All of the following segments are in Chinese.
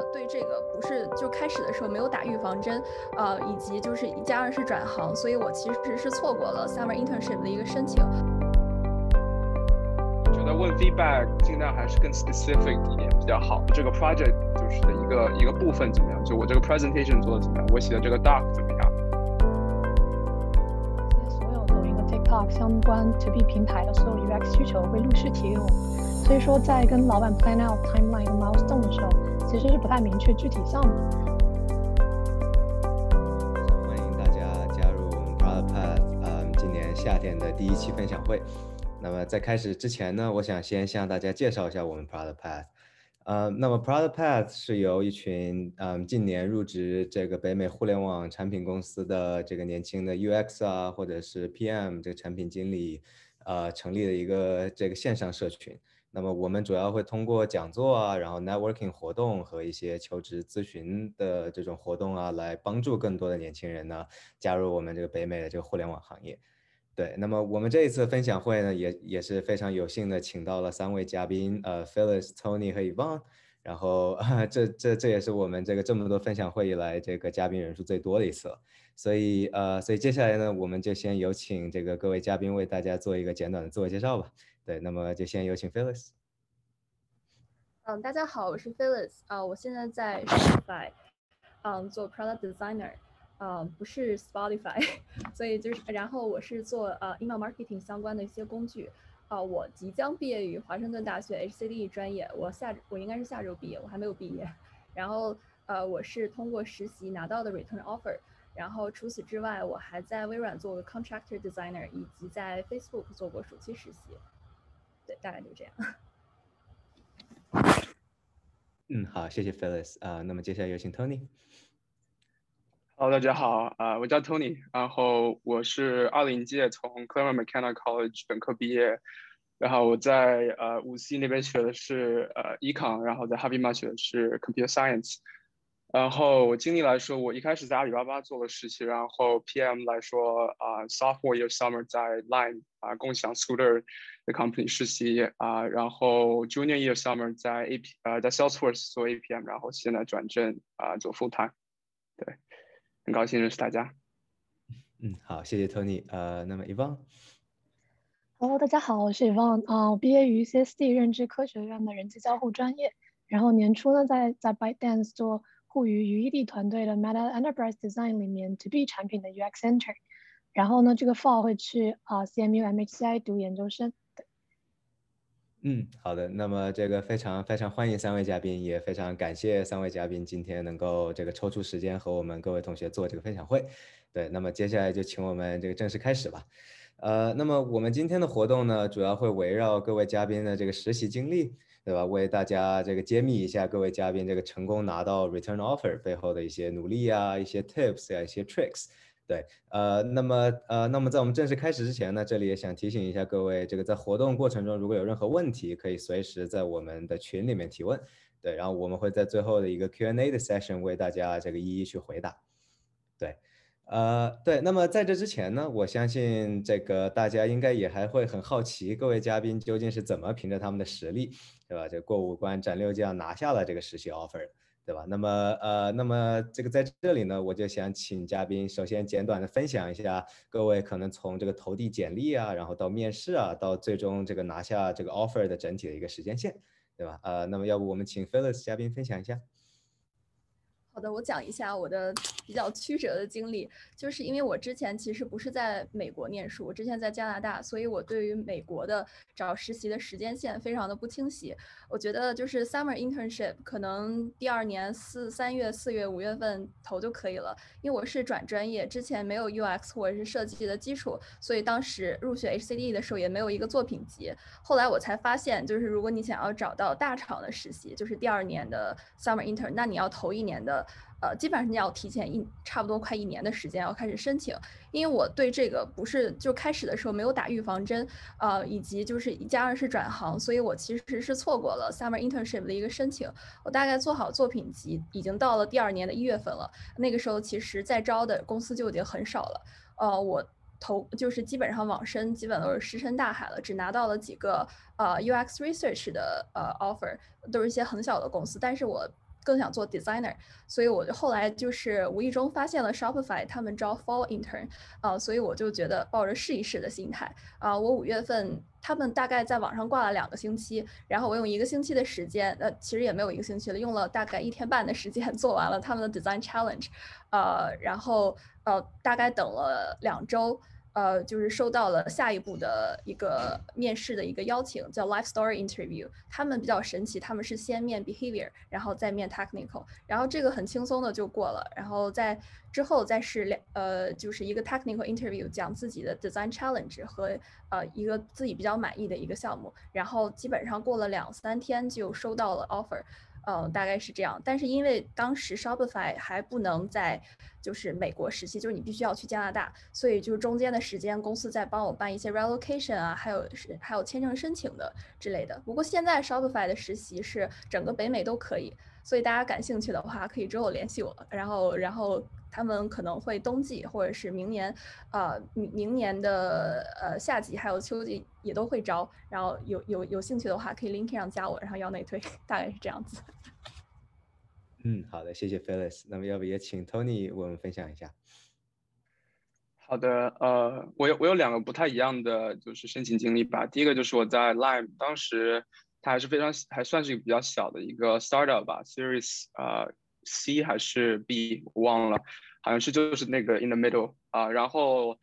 我对这个不是就开始的时候没有打预防针，呃，以及就是一加二是转行，所以我其实是错过了 summer internship 的一个申请。我觉得问 feedback 尽量还是更 specific 一点比较好。这个 project 就是的一个一个部分怎么样？就我这个 presentation 做的怎么样？我写的这个 doc 怎么样？所有抖音和 TikTok 相关 to B 平台的所有 UX 需求会陆续提给我们。所以说，在跟老板 plan out timeline 和 milestone 的时候，其实是不太明确具体项目。欢迎大家加入我们 Product Path，嗯，今年夏天的第一期分享会。那么在开始之前呢，我想先向大家介绍一下我们 Product Path。呃，那么 Product Path 是由一群嗯近年入职这个北美互联网产品公司的这个年轻的 UX 啊，或者是 PM 这个产品经理，呃，成立的一个这个线上社群。那么我们主要会通过讲座啊，然后 networking 活动和一些求职咨询的这种活动啊，来帮助更多的年轻人呢加入我们这个北美的这个互联网行业。对，那么我们这一次分享会呢，也也是非常有幸的请到了三位嘉宾，呃，Phyllis、Tony 和 Evan，然后 这这这也是我们这个这么多分享会以来这个嘉宾人数最多的一次。所以呃，所以接下来呢，我们就先有请这个各位嘉宾为大家做一个简短的自我介绍吧。对，那么就先有请 Phyllis。嗯，大家好，我是 Phyllis 啊，我现在在 Shopify，嗯，做 Product Designer，嗯，不是 Spotify，所以就是，然后我是做呃 email marketing 相关的一些工具，啊，我即将毕业于华盛顿大学 HCD 专业，我下我应该是下周毕业，我还没有毕业，然后呃，我是通过实习拿到的 return offer，然后除此之外，我还在微软做过 contractor designer，以及在 Facebook 做过暑期实习。对，大概就这样。嗯，好，谢谢 Phyllis 啊。那么接下来有请 Tony。Hello，大家好，啊，我叫 Tony，然后我是二零届从 Claremont Mechanical College 本科毕业，然后我在呃五 C 那边学的是呃 Econ，然后在 Harvard 学的是 Computer Science。然后我经历来说，我一开始在阿里巴巴做了实习，然后 PM 来说啊，Sophomore year summer 在 Line 啊共享 Scooter 的 company 实习啊，然后 Junior year summer 在 AP 呃在 Salesforce 做 APM，然后现在转正啊做 full time。对，很高兴认识大家。嗯，好，谢谢 Tony。呃，那么 Evan。Hello，大家好，我是 Evan 啊，我毕业于 CSD 认知科学院的人机交互专业，然后年初呢在在 ByteDance 做。互于于一地团队的 Meta Enterprise Design 里面 To B 产品的 UX Center，然后呢，这个 Fall 会去啊 CMU MHCI 读研究生。嗯，好的，那么这个非常非常欢迎三位嘉宾，也非常感谢三位嘉宾今天能够这个抽出时间和我们各位同学做这个分享会。对，那么接下来就请我们这个正式开始吧。呃，那么我们今天的活动呢，主要会围绕各位嘉宾的这个实习经历。对吧？为大家这个揭秘一下各位嘉宾这个成功拿到 return offer 背后的一些努力啊，一些 tips 呀，一些 tricks。对，呃，那么呃，那么在我们正式开始之前呢，这里也想提醒一下各位，这个在活动过程中如果有任何问题，可以随时在我们的群里面提问。对，然后我们会在最后的一个 Q&A 的 session 为大家这个一一去回答。对。呃，对，那么在这之前呢，我相信这个大家应该也还会很好奇，各位嘉宾究竟是怎么凭着他们的实力，对吧？这过五关斩六将拿下了这个实习 offer，对吧？那么呃，那么这个在这里呢，我就想请嘉宾首先简短的分享一下，各位可能从这个投递简历啊，然后到面试啊，到最终这个拿下这个 offer 的整体的一个时间线，对吧？呃，那么要不我们请 Phyllis 嘉宾分享一下。好的，我讲一下我的比较曲折的经历，就是因为我之前其实不是在美国念书，我之前在加拿大，所以我对于美国的找实习的时间线非常的不清晰。我觉得就是 summer internship 可能第二年四三月、四月、五月份投就可以了，因为我是转专业，之前没有 UX 或者是设计的基础，所以当时入学 HCD 的时候也没有一个作品集。后来我才发现，就是如果你想要找到大厂的实习，就是第二年的 summer intern，那你要投一年的。呃，基本上你要提前一差不多快一年的时间要开始申请，因为我对这个不是就开始的时候没有打预防针，呃，以及就是一加二是转行，所以我其实是错过了 summer internship 的一个申请。我大概做好作品集，已经到了第二年的一月份了，那个时候其实在招的公司就已经很少了。呃，我投就是基本上网申基本都是石沉大海了，只拿到了几个呃 UX research 的呃 offer，都是一些很小的公司，但是我。更想做 designer，所以我就后来就是无意中发现了 Shopify 他们招 fall intern，啊，所以我就觉得抱着试一试的心态，啊，我五月份他们大概在网上挂了两个星期，然后我用一个星期的时间，呃，其实也没有一个星期了，用了大概一天半的时间 做完了他们的 design challenge，呃，然后呃，大概等了两周。呃，就是收到了下一步的一个面试的一个邀请，叫 Life Story Interview。他们比较神奇，他们是先面 Behavior，然后再面 Technical，然后这个很轻松的就过了，然后在之后再是两呃，就是一个 Technical Interview，讲自己的 Design Challenge 和呃一个自己比较满意的一个项目，然后基本上过了两三天就收到了 Offer。嗯，大概是这样。但是因为当时 Shopify 还不能在就是美国实习，就是你必须要去加拿大，所以就是中间的时间，公司在帮我办一些 relocation 啊，还有是还有签证申请的之类的。不过现在 Shopify 的实习是整个北美都可以，所以大家感兴趣的话，可以之后联系我。然后，然后。他们可能会冬季或者是明年，呃，明明年的呃夏季还有秋季也都会招，然后有有有兴趣的话可以 LinkedIn 上加我，然后要内推，大概是这样子。嗯，好的，谢谢 Phyllis。那么要不也请 Tony 为我们分享一下？好的，呃，我有我有两个不太一样的就是申请经历吧。第一个就是我在 Lime，当时它还是非常还算是一个比较小的一个 startup 吧，Series 啊。C 还是 B，我忘了，好像是就是那个 in the middle 啊。然后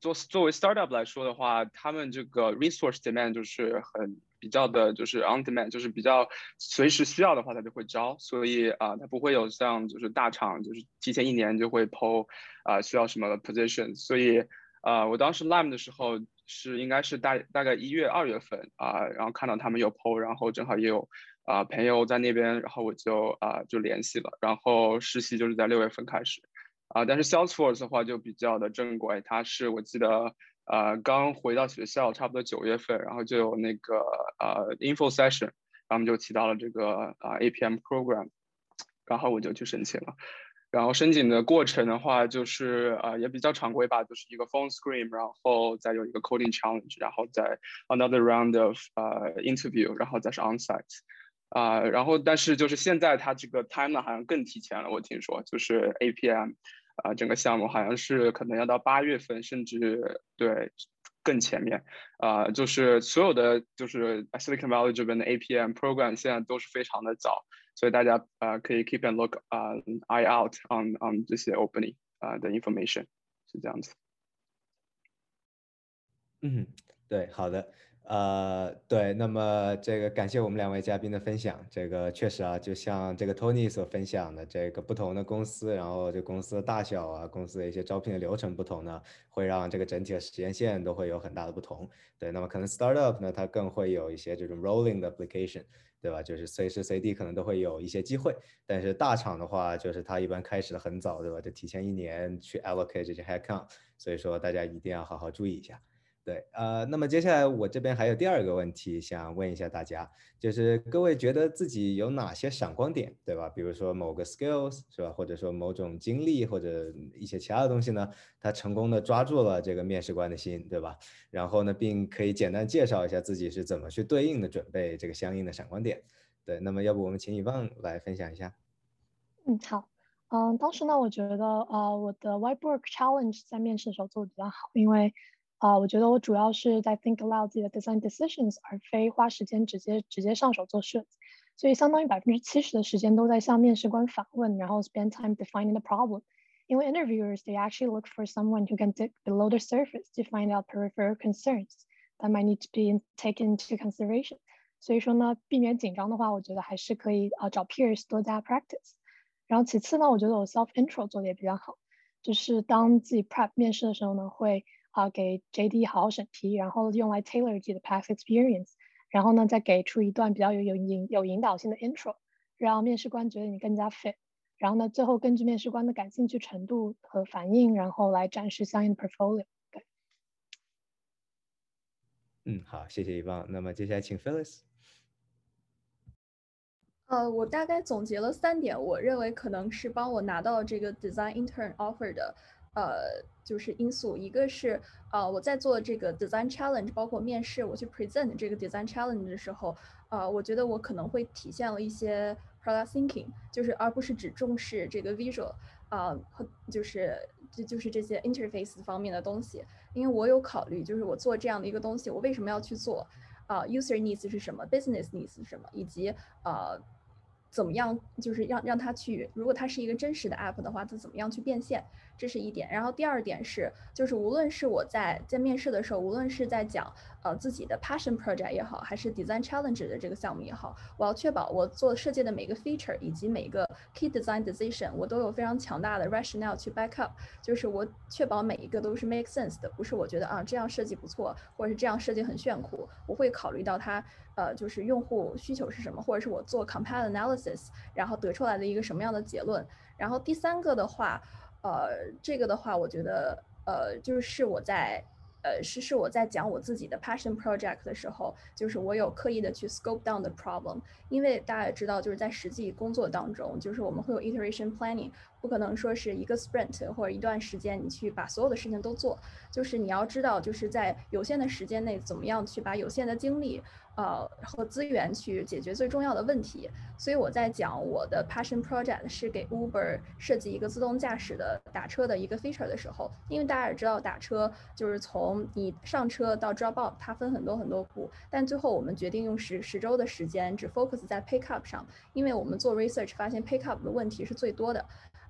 作作为 startup 来说的话，他们这个 resource demand 就是很比较的，就是 on demand，就是比较随时需要的话，他就会招。所以啊，他不会有像就是大厂，就是提前一年就会 PO 啊需要什么 position。所以啊，我当时 Lime 的时候是应该是大大概一月二月份啊，然后看到他们有 PO，然后正好也有。啊，朋友在那边，然后我就啊就联系了，然后实习就是在六月份开始，啊，但是 Salesforce 的话就比较的正规，它是我记得呃刚回到学校，差不多九月份，然后就有那个呃 info session，然后我们就提到了这个啊 APM program，然后我就去申请了，然后申请的过程的话就是啊也比较常规吧，就是一个 phone screen，然后再有一个 coding challenge，然后再 another round of 呃 interview，然后再是 onsite。啊，然后但是就是现在它这个 time 好像更提前了，我听说就是 APM，啊，整个项目好像是可能要到八月份，甚至对更前面，啊，就是所有的就是 Silicon Valley 这边的 APM program 现在都是非常的早，所以大家啊可以 keep and look 啊 eye out on on 这些 opening 啊的 information 是这样子。嗯，对，好的。呃，对，那么这个感谢我们两位嘉宾的分享。这个确实啊，就像这个 Tony 所分享的，这个不同的公司，然后这公司的大小啊，公司的一些招聘的流程不同呢，会让这个整体的时间线都会有很大的不同。对，那么可能 startup 呢，它更会有一些这种 rolling 的 application，对吧？就是随时随地可能都会有一些机会。但是大厂的话，就是它一般开始的很早，对吧？就提前一年去 allocate 这些 headcount，所以说大家一定要好好注意一下。对，呃，那么接下来我这边还有第二个问题想问一下大家，就是各位觉得自己有哪些闪光点，对吧？比如说某个 skills 是吧，或者说某种经历或者一些其他的东西呢，他成功的抓住了这个面试官的心，对吧？然后呢，并可以简单介绍一下自己是怎么去对应的准备这个相应的闪光点。对，那么要不我们请以旺来分享一下？嗯，好，嗯，当时呢，我觉得呃，我的 whiteboard challenge 在面试的时候做的比较好，因为。啊，我觉得我主要是在 think aloud 自己的 design decisions，而非花时间直接直接上手做设计，所以相当于百分之七十的时间都在向面试官反问，然后 spend time defining the problem。因为 interviewers they actually look for someone who can dig below the surface to find out peripheral concerns that might need to be taken into consideration。所以说呢，避免紧张的话，我觉得还是可以啊找 peers 多加 practice。然后其次呢，我觉得我 self intro 做的也比较好，就是当自己 prep 面试的时候呢，会。 啊，给 JD 好好审题，然后用来 tailor 自己的 past experience，然后呢，再给出一段比较有有引有引导性的 intro，让面试官觉得你更加 fit，然后呢，最后根据面试官的感兴趣程度和反应，然后来展示相应的 portfolio。对，嗯，好，谢谢一棒。那么接下来请 Phyllis。呃，我大概总结了三点，我认为可能是帮我拿到这个 design intern offer 的。呃，就是因素，一个是呃，我在做这个 design challenge，包括面试，我去 present 这个 design challenge 的时候，呃，我觉得我可能会体现了一些 product thinking，就是而不是只重视这个 visual 啊就是就就是这些 interface 方面的东西。因为我有考虑，就是我做这样的一个东西，我为什么要去做？啊，user needs 是什么？business needs 是什么？以及呃。怎么样，就是让让他去，如果它是一个真实的 app 的话，它怎么样去变现？这是一点。然后第二点是，就是无论是我在在面试的时候，无论是在讲呃自己的 passion project 也好，还是 design challenge 的这个项目也好，我要确保我做设计的每个 feature 以及每个 key design decision，我都有非常强大的 rationale 去 back up，就是我确保每一个都是 make sense 的，不是我觉得啊这样设计不错，或者是这样设计很炫酷，我会考虑到它。呃，就是用户需求是什么，或者是我做 compile analysis，然后得出来的一个什么样的结论。然后第三个的话，呃，这个的话，我觉得，呃，就是我在。呃，是是我在讲我自己的 passion project 的时候，就是我有刻意的去 scope down the problem，因为大家也知道，就是在实际工作当中，就是我们会有 iteration planning，不可能说是一个 sprint 或者一段时间你去把所有的事情都做，就是你要知道，就是在有限的时间内，怎么样去把有限的精力。呃，和资源去解决最重要的问题，所以我在讲我的 passion project 是给 Uber 设计一个自动驾驶的打车的一个 feature 的时候，因为大家也知道打车就是从你上车到 drop off，它分很多很多步，但最后我们决定用十十周的时间只 focus 在 pick up 上，因为我们做 research 发现 pick up 的问题是最多的。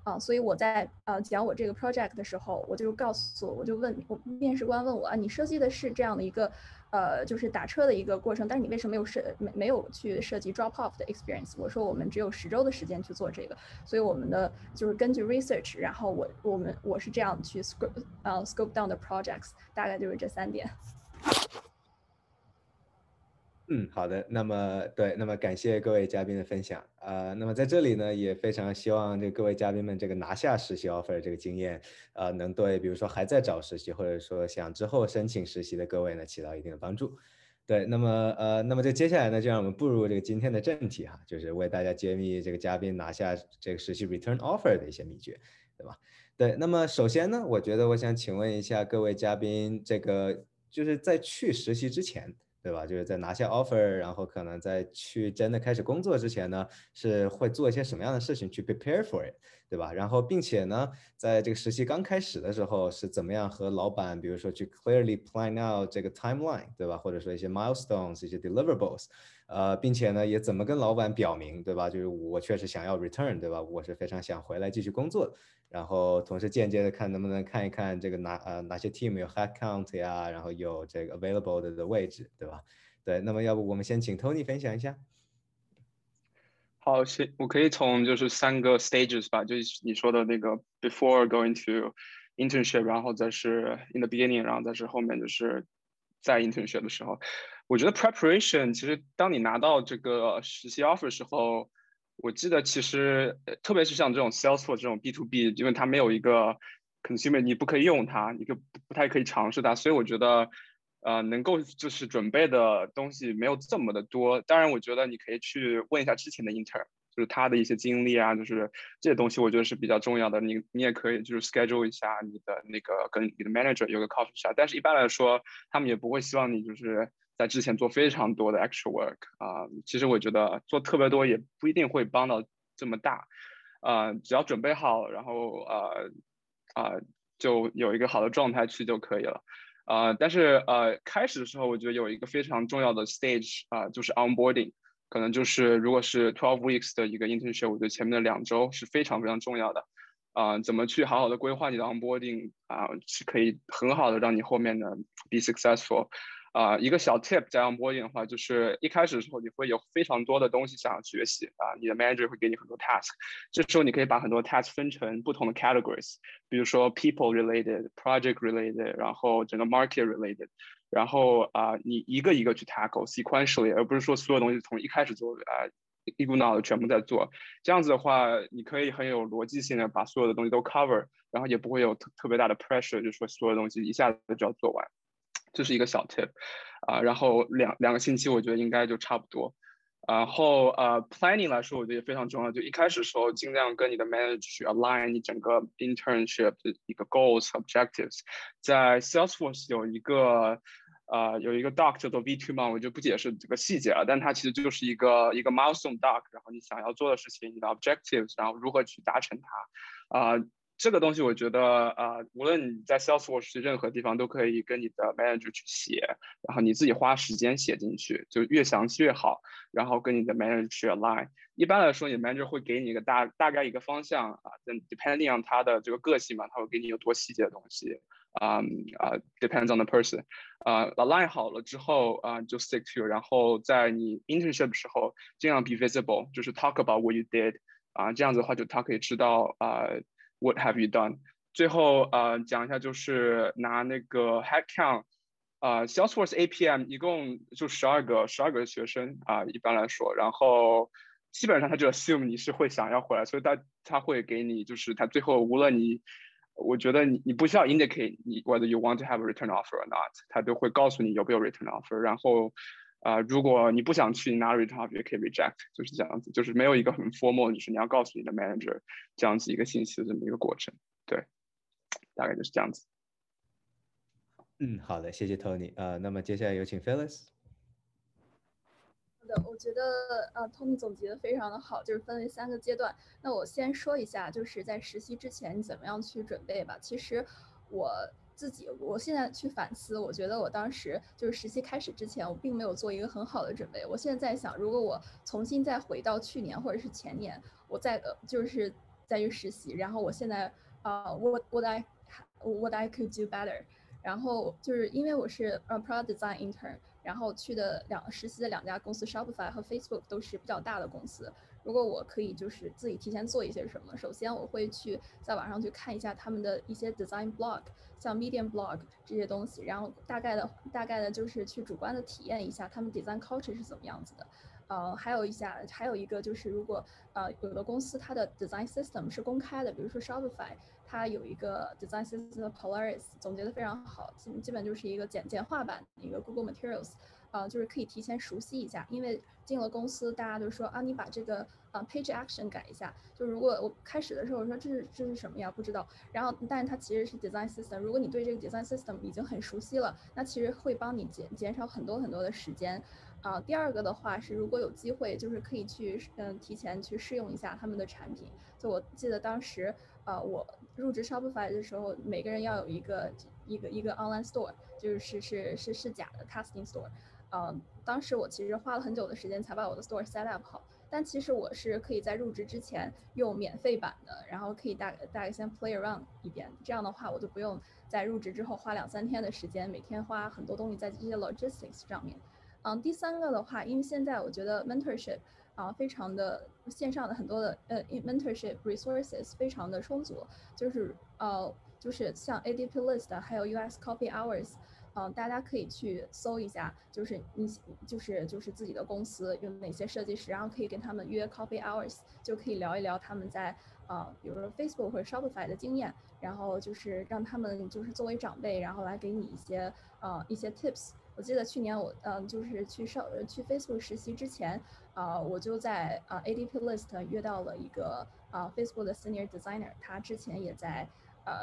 啊，所以我在呃讲我这个 project 的时候，我就告诉我就问我面试官问我啊，你设计的是这样的一个呃就是打车的一个过程，但是你为什么没有设没没有去设计 drop off 的 experience？我说我们只有十周的时间去做这个，所以我们的就是根据 research，然后我我们我是这样去 scope 呃 scope down 的 projects，大概就是这三点。嗯，好的。那么，对，那么感谢各位嘉宾的分享。呃，那么在这里呢，也非常希望这各位嘉宾们这个拿下实习 offer 这个经验，呃，能对比如说还在找实习，或者说想之后申请实习的各位呢，起到一定的帮助。对，那么呃，那么这接下来呢，就让我们步入这个今天的正题哈，就是为大家揭秘这个嘉宾拿下这个实习 return offer 的一些秘诀，对吧？对，那么首先呢，我觉得我想请问一下各位嘉宾，这个就是在去实习之前。对吧？就是在拿下 offer，然后可能在去真的开始工作之前呢，是会做一些什么样的事情去 prepare for it，对吧？然后并且呢，在这个实习刚开始的时候是怎么样和老板，比如说去 clearly plan out 这个 timeline，对吧？或者说一些 milestones，一些 deliverables，呃，并且呢，也怎么跟老板表明，对吧？就是我确实想要 return，对吧？我是非常想回来继续工作的。然后同时间接的看能不能看一看这个哪呃哪些 team 有 head count 呀，然后有这个 available 的的位置，对吧？对，那么要不我们先请 Tony 分享一下。好，先我可以从就是三个 stages 吧，就是你说的那个 before going to internship，然后再是 in the beginning，然后再是后面就是在 internship 的时候，我觉得 preparation 其实当你拿到这个实习 offer 时候。我记得其实，特别是像这种 Salesforce 这种 B to B，因为它没有一个 consumer，你不可以用它，你就不太可以尝试它，所以我觉得，呃，能够就是准备的东西没有这么的多。当然，我觉得你可以去问一下之前的 intern，就是他的一些经历啊，就是这些东西，我觉得是比较重要的。你你也可以就是 schedule 一下你的那个跟你的 manager 有个 coffee chat，但是一般来说，他们也不会希望你就是。在之前做非常多的 extra work 啊，其实我觉得做特别多也不一定会帮到这么大，啊，只要准备好，然后呃啊就有一个好的状态去就可以了，啊，但是呃开始的时候我觉得有一个非常重要的 stage 啊，就是 onboarding，可能就是如果是 twelve weeks 的一个 internship，我觉得前面的两周是非常非常重要的，啊，怎么去好好的规划你的 onboarding 啊，是可以很好的让你后面的 be successful。啊，一个小 tip 加上 boarding 的话，就是一开始的时候你会有非常多的东西想要学习啊，你的 manager 会给你很多 task，这时候你可以把很多 task 分成不同的 categories，比如说 people related、project related，然后整个 market related，然后啊，你一个一个去 tackle sequentially，而不是说所有东西从一开始做啊一股脑的全部在做，这样子的话，你可以很有逻辑性的把所有的东西都 cover，然后也不会有特特别大的 pressure，就说所有东西一下子就要做完。这是一个小 tip，啊，然后两两个星期我觉得应该就差不多，然后呃 planning 来说我觉得也非常重要，就一开始时候尽量跟你的 manager align 你整个 internship 的一个 goals objectives，在 Salesforce 有一个呃，有一个 doc 叫做 V2 嘛，我就不解释这个细节了，但它其实就是一个一个 milestone doc，然后你想要做的事情，你的 objectives，然后如何去达成它，啊，这个东西我觉得啊，无论你在 Salesforce 任何地方都可以跟你的 manager 去写，然后你自己花时间写进去，就越详细越好，然后跟你的 manager 去 align。一般来说，你 manager 会给你一个大大概一个方向啊，depending on 他的这个个性嘛，他会给你有多细节的东西。啊啊，depends on the person，啊，align 好了之后啊，就 stick to，然后在你 internship 的时候尽量 be visible，就是 talk about what you did，啊，这样子的话就他可以知道啊，what have you done。最后啊，讲一下就是拿那个 head count，啊，Salesforce APM 一共就十二个，十二个学生啊，一般来说，然后基本上他就 assume 你是会想要回来，所以他他会给你就是他最后无论你。我觉得你你不需要 indicate 你 whether you want to have a return offer or not，他都会告诉你有没有 return offer。然后，啊，如果你不想去你拿 offer，也可以 reject，就是这样子，就是没有一个很 formal，就是你要告诉你的 manager 这样子一个信息的这么一个过程。对，大概就是这样子。嗯，好的，谢谢 Tony。呃，那么接下来有请 Phyllis。的，我觉得呃，Tony 总结的非常的好，就是分为三个阶段。那我先说一下，就是在实习之前你怎么样去准备吧。其实我自己，我现在去反思，我觉得我当时就是实习开始之前，我并没有做一个很好的准备。我现在在想，如果我重新再回到去年或者是前年，我再呃就是再去实习，然后我现在啊，what what I what I could do better。然后就是因为我是呃 product design intern。然后去的两实习的两家公司，Shopify 和 Facebook 都是比较大的公司。如果我可以就是自己提前做一些什么，首先我会去在网上去看一下他们的一些 design blog，像 Medium blog 这些东西，然后大概的大概的就是去主观的体验一下他们 design culture 是怎么样子的。呃，还有一下，还有一个就是，如果呃有的公司它的 design system 是公开的，比如说 Shopify，它有一个 design system Polaris，总结的非常好，基基本就是一个简简化版的一个 Google Materials，呃，就是可以提前熟悉一下，因为进了公司，大家都说啊，你把这个呃 page action 改一下，就如果我开始的时候我说这是这是什么呀，不知道，然后但是它其实是 design system，如果你对这个 design system 已经很熟悉了，那其实会帮你减减少很多很多的时间。啊，第二个的话是，如果有机会，就是可以去嗯提前去试用一下他们的产品。就我记得当时，呃，我入职 Shopify 的时候，每个人要有一个一个一个 online store，就是是是是假的 testing store。嗯，当时我其实花了很久的时间才把我的 store set up 好。但其实我是可以在入职之前用免费版的，然后可以大大概先 play around 一遍。这样的话，我就不用在入职之后花两三天的时间，每天花很多东西在这些 logistics 上面。嗯，第三个的话，因为现在我觉得 mentorship 啊，非常的线上的很多的呃 mentorship resources 非常的充足，就是呃就是像 ADP list 还有 US Coffee Hours，嗯，大家可以去搜一下，就是你就是就是自己的公司有哪些设计师，然后可以跟他们约 Coffee Hours，就可以聊一聊他们在啊，比如说 Facebook 或者 Shopify 的经验，然后就是让他们就是作为长辈，然后来给你一些呃一些 tips。我记得去年我嗯就是去上去 Facebook 实习之前啊，我就在啊 ADP List 约到了一个啊 Facebook 的 Senior Designer，他之前也在呃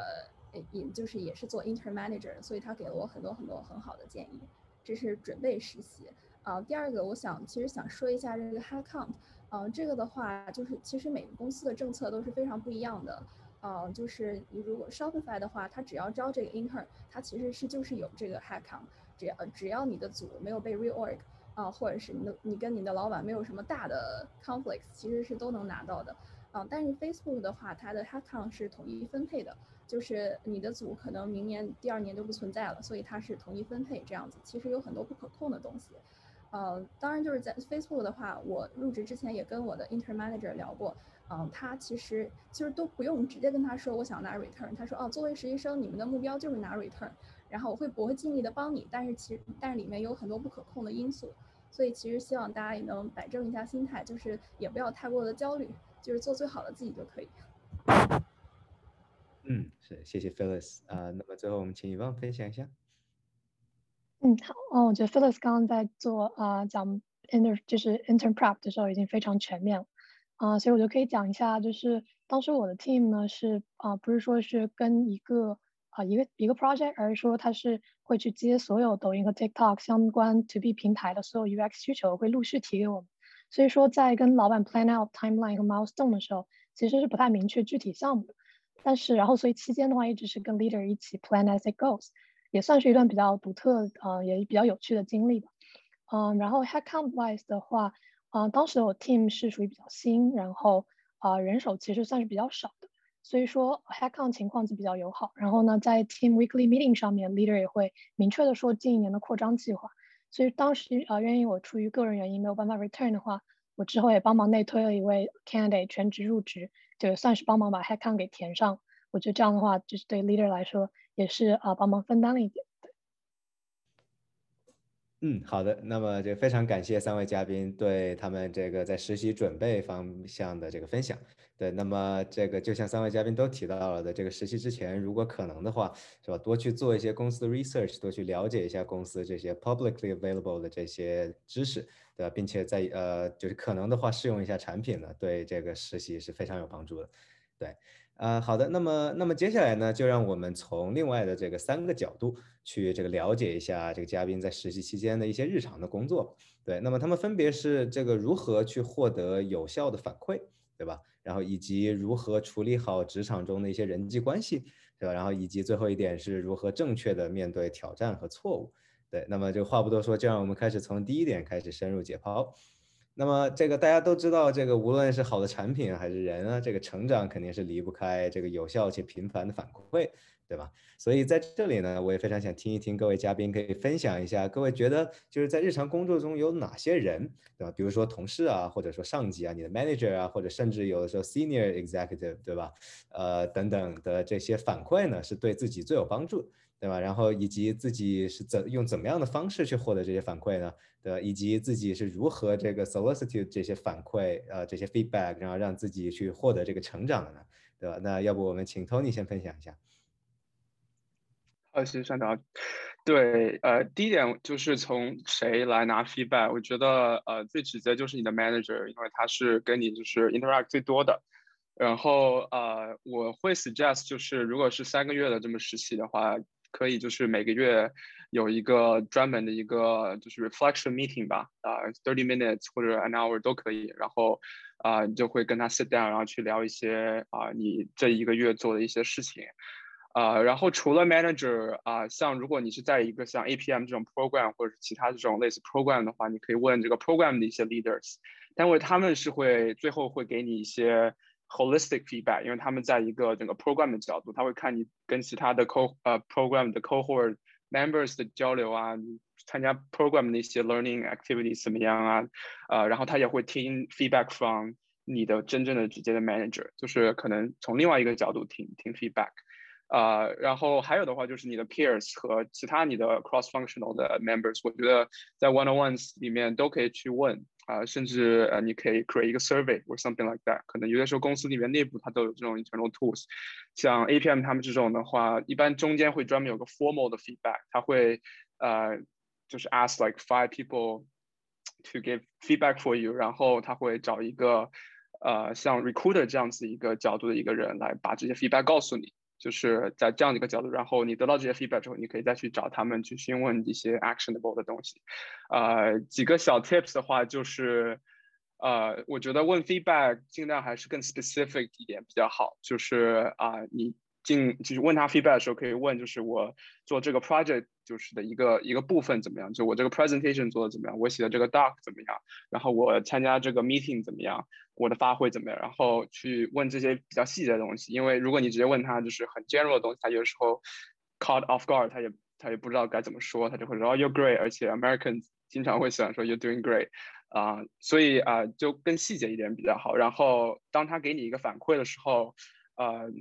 也就是也是做 Intern Manager，所以他给了我很多很多很好的建议。这是准备实习啊。第二个，我想其实想说一下这个 Head Count，嗯，这个的话就是其实每个公司的政策都是非常不一样的。啊，就是你如果 Shopify 的话，他只要招这个 Intern，他其实是就是有这个 Head Count。只要只要你的组没有被 reorg 啊，或者是你的你跟你的老板没有什么大的 conflicts，其实是都能拿到的啊。但是 Facebook 的话，它的 headcount 是统一分配的，就是你的组可能明年第二年就不存在了，所以它是统一分配这样子。其实有很多不可控的东西，呃，当然就是在 Facebook 的话，我入职之前也跟我的 intern manager 聊过，嗯，他其实其实都不用直接跟他说我想拿 return，他说哦，作为实习生，你们的目标就是拿 return。然后我会我会尽力的帮你，但是其实但是里面有很多不可控的因素，所以其实希望大家也能摆正一下心态，就是也不要太过的焦虑，就是做最好的自己就可以。嗯，是，谢谢 Phyllis 啊。那么最后我们请遗忘分享一下。嗯，好，哦，我觉得 Phyllis 刚刚在做啊讲 inter 就是 intern prep 的时候已经非常全面了啊，所以我就可以讲一下，就是当时我的 team 呢是啊不是说是跟一个啊一个一个 project，而是说它是会去接所有抖音和 TikTok 相关 To B 平台的所有 UX 需求，会陆续提给我们。所以说在跟老板 plan out timeline 和 milestone 的时候，其实是不太明确具体项目的。但是然后所以期间的话，一直是跟 leader 一起 plan as it goes，也算是一段比较独特啊也比较有趣的经历吧。嗯，然后 headcount wise 的话，啊当时我 team 是属于比较新，然后啊人手其实算是比较少的。所以说，headcount 情况就比较友好。然后呢，在 team weekly meeting 上面，leader 也会明确的说近一年的扩张计划。所以当时啊，愿意我出于个人原因没有办法 return 的话，我之后也帮忙内推了一位 candidate 全职入职，就算是帮忙把 headcount 给填上。我觉得这样的话，就是对 leader 来说也是啊帮忙分担了一点。嗯，好的。那么就非常感谢三位嘉宾对他们这个在实习准备方向的这个分享。对，那么这个就像三位嘉宾都提到了的，这个实习之前，如果可能的话，是吧，多去做一些公司的 research，多去了解一下公司这些 publicly available 的这些知识，对？并且在呃，就是可能的话试用一下产品呢，对这个实习是非常有帮助的。对。呃，好的，那么，那么接下来呢，就让我们从另外的这个三个角度去这个了解一下这个嘉宾在实习期间的一些日常的工作。对，那么他们分别是这个如何去获得有效的反馈，对吧？然后以及如何处理好职场中的一些人际关系，对吧？然后以及最后一点是如何正确的面对挑战和错误。对，那么就话不多说，就让我们开始从第一点开始深入解剖。那么这个大家都知道，这个无论是好的产品还是人啊，这个成长肯定是离不开这个有效且频繁的反馈，对吧？所以在这里呢，我也非常想听一听各位嘉宾可以分享一下，各位觉得就是在日常工作中有哪些人，对吧？比如说同事啊，或者说上级啊，你的 manager 啊，或者甚至有的时候 senior executive，对吧？呃，等等的这些反馈呢，是对自己最有帮助。对吧？然后以及自己是怎用怎么样的方式去获得这些反馈呢？对吧？以及自己是如何这个 solicitude 这些反馈，呃，这些 feedback，然后让自己去获得这个成长的呢？对吧？那要不我们请 Tony 先分享一下。好，谢谢上导。对，呃，第一点就是从谁来拿 feedback，我觉得呃最直接就是你的 manager，因为他是跟你就是 interact 最多的。然后呃，我会 suggest 就是如果是三个月的这么实习的话。可以就是每个月有一个专门的一个就是 reflection meeting 吧，啊，thirty minutes 或者 an hour 都可以，然后啊，你就会跟他 sit down，然后去聊一些啊，你这一个月做的一些事情，啊，然后除了 manager 啊，像如果你是在一个像 APM 这种 program 或者是其他这种类似 program 的话，你可以问这个 program 的一些 leaders，但为他们是会最后会给你一些。holistic feedback，因为他们在一个整个 program 的角度，他会看你跟其他的 co 呃 program 的 cohort members 的交流啊，参加 program 的一些 learning activities 怎么样啊，呃，然后他也会听 feedback from 你的真正的直接的 manager，就是可能从另外一个角度听听 feedback，呃，然后还有的话就是你的 peers 和其他你的 cross functional 的 members，我觉得在 one on ones 里面都可以去问。 啊，甚至呃，你可以 create 一个 survey or something like that。可能有的时候公司里面内部它都有这种 internal tools。像 APM 他们这种的话，一般中间会专门有个 formal 的 feedback，他会呃就是 ask like five people to give feedback for you，然后他会找一个呃像 recruiter 这样子一个角度的一个人来把这些 feedback 告诉你。就是在这样的一个角度，然后你得到这些 feedback 之后，你可以再去找他们去询问一些 actionable 的东西。呃，几个小 tips 的话，就是，呃，我觉得问 feedback 尽量还是更 specific 一点比较好。就是啊，你。进就是问他 feedback 的时候，可以问就是我做这个 project 就是的一个一个部分怎么样？就我这个 presentation 做的怎么样？我写的这个 doc 怎么样？然后我参加这个 meeting 怎么样？我的发挥怎么样？然后去问这些比较细节的东西。因为如果你直接问他就是很 general 的东西，他有时候 caught off guard，他也他也不知道该怎么说，他就会说 you're great。而且 Americans 经常会喜欢说 you're doing great 啊，所以啊就更细节一点比较好。然后当他给你一个反馈的时候，呃。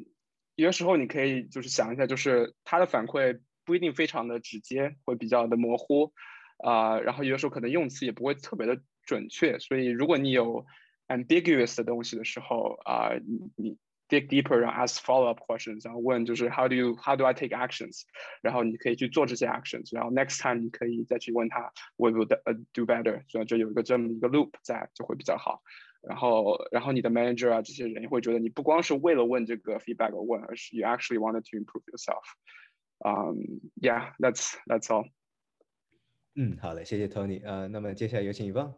有的时候你可以就是想一下，就是他的反馈不一定非常的直接，会比较的模糊，啊，然后有的时候可能用词也不会特别的准确，所以如果你有 ambiguous 的东西的时候，啊，你你 dig deeper，然后 ask follow up questions，然后问就是 how do you how do I take actions，然后你可以去做这些 actions，然后 next time 你可以再去问他，we will do better，所以就有一个这么一个 loop 在就会比较好。然后然后你的 manager 啊这些人会觉得你不光是为了问这个 feedback 而问，而是 you actually wanted to improve yourself。嗯，yeah，that's that's all。嗯，好嘞，谢谢 Tony。呃，那么接下来有请一旺。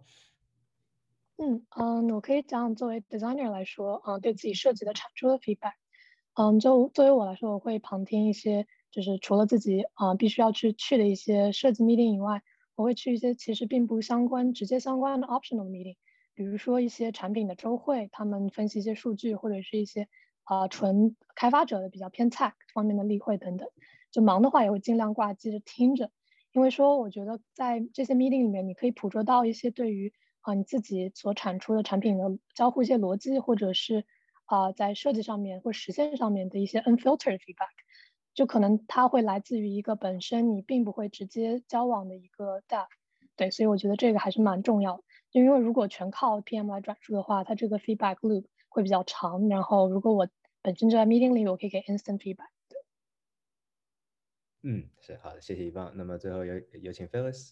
嗯嗯，我可以讲作为 designer 来说，嗯，对自己设计的产出的 feedback。嗯，就作为我来说，我会旁听一些，就是除了自己啊必须要去去的一些设计 meeting 以外，我会去一些其实并不相关、直接相关的 optional meeting，比如说一些产品的周会，他们分析一些数据，或者是一些啊纯开发者的比较偏 tech 方面的例会等等。就忙的话，也会尽量挂机着听着，因为说我觉得在这些 meeting 里面，你可以捕捉到一些对于啊你自己所产出的产品的交互一些逻辑，或者是。啊，在设计上面或实现上面的一些 unfiltered feedback，就可能它会来自于一个本身你并不会直接交往的一个 dev，对，所以我觉得这个还是蛮重要的。因为如果全靠 PM 来转述的话，它这个 feedback loop 会比较长。然后如果我本身就在 meeting 里，我可以给 instant feedback。嗯，是好的，谢谢一棒。那么最后有有请 Phyllis。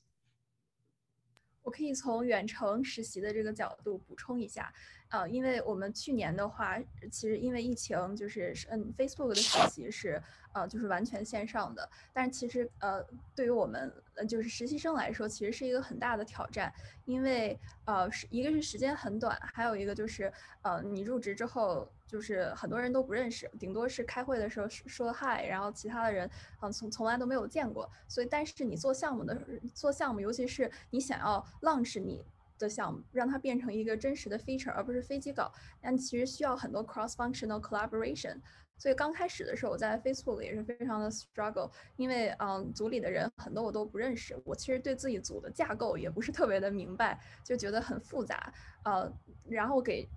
我可以从远程实习的这个角度补充一下。呃，因为我们去年的话，其实因为疫情，就是嗯，Facebook 的实习是呃，就是完全线上的。但是其实呃，对于我们，就是实习生来说，其实是一个很大的挑战，因为呃，是一个是时间很短，还有一个就是呃，你入职之后，就是很多人都不认识，顶多是开会的时候说嗨，然后其他的人嗯从从来都没有见过。所以，但是你做项目的做项目，尤其是你想要 launch 你。的项目让它变成一个真实的 feature，而不是飞机稿，但其实需要很多 cross-functional collaboration。所以刚开始的时候，我在 Facebook 也是非常的 struggle，因为嗯，组里的人很多我都不认识，我其实对自己组的架构也不是特别的明白，就觉得很复杂。呃，然后给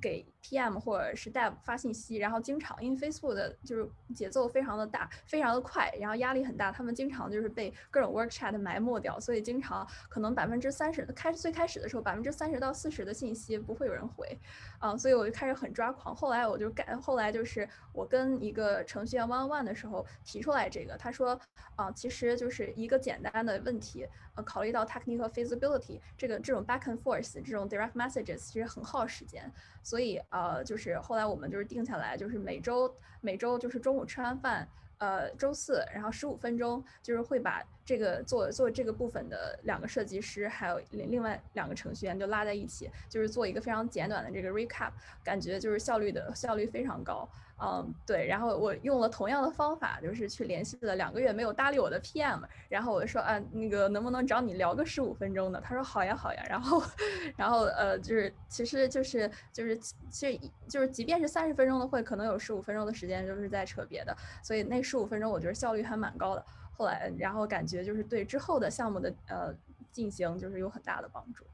给 PM 或者是 Dev 发信息，然后经常因为 Facebook 的就是节奏非常的大，非常的快，然后压力很大，他们经常就是被各种 Work Chat 埋没掉，所以经常可能百分之三十开最开始的时候百分之三十到四十的信息不会有人回，啊，所以我就开始很抓狂。后来我就改，后来就是我跟一个程序员 One One 的时候提出来这个，他说啊，其实就是一个简单的问题。呃，考虑到 technical feasibility 这个这种 back and forth 这种 direct messages 其实很耗时间，所以呃，就是后来我们就是定下来，就是每周每周就是中午吃完饭，呃，周四然后十五分钟就是会把这个做做这个部分的两个设计师还有另另外两个程序员就拉在一起，就是做一个非常简短的这个 recap，感觉就是效率的效率非常高。嗯，对，然后我用了同样的方法，就是去联系了两个月没有搭理我的 PM，然后我就说，啊，那个能不能找你聊个十五分钟的？他说好呀，好呀。然后，然后呃，就是其实就是就是其实就是即便是三十分钟的会，可能有十五分钟的时间就是在扯别的，所以那十五分钟我觉得效率还蛮高的。后来，然后感觉就是对之后的项目的呃进行就是有很大的帮助。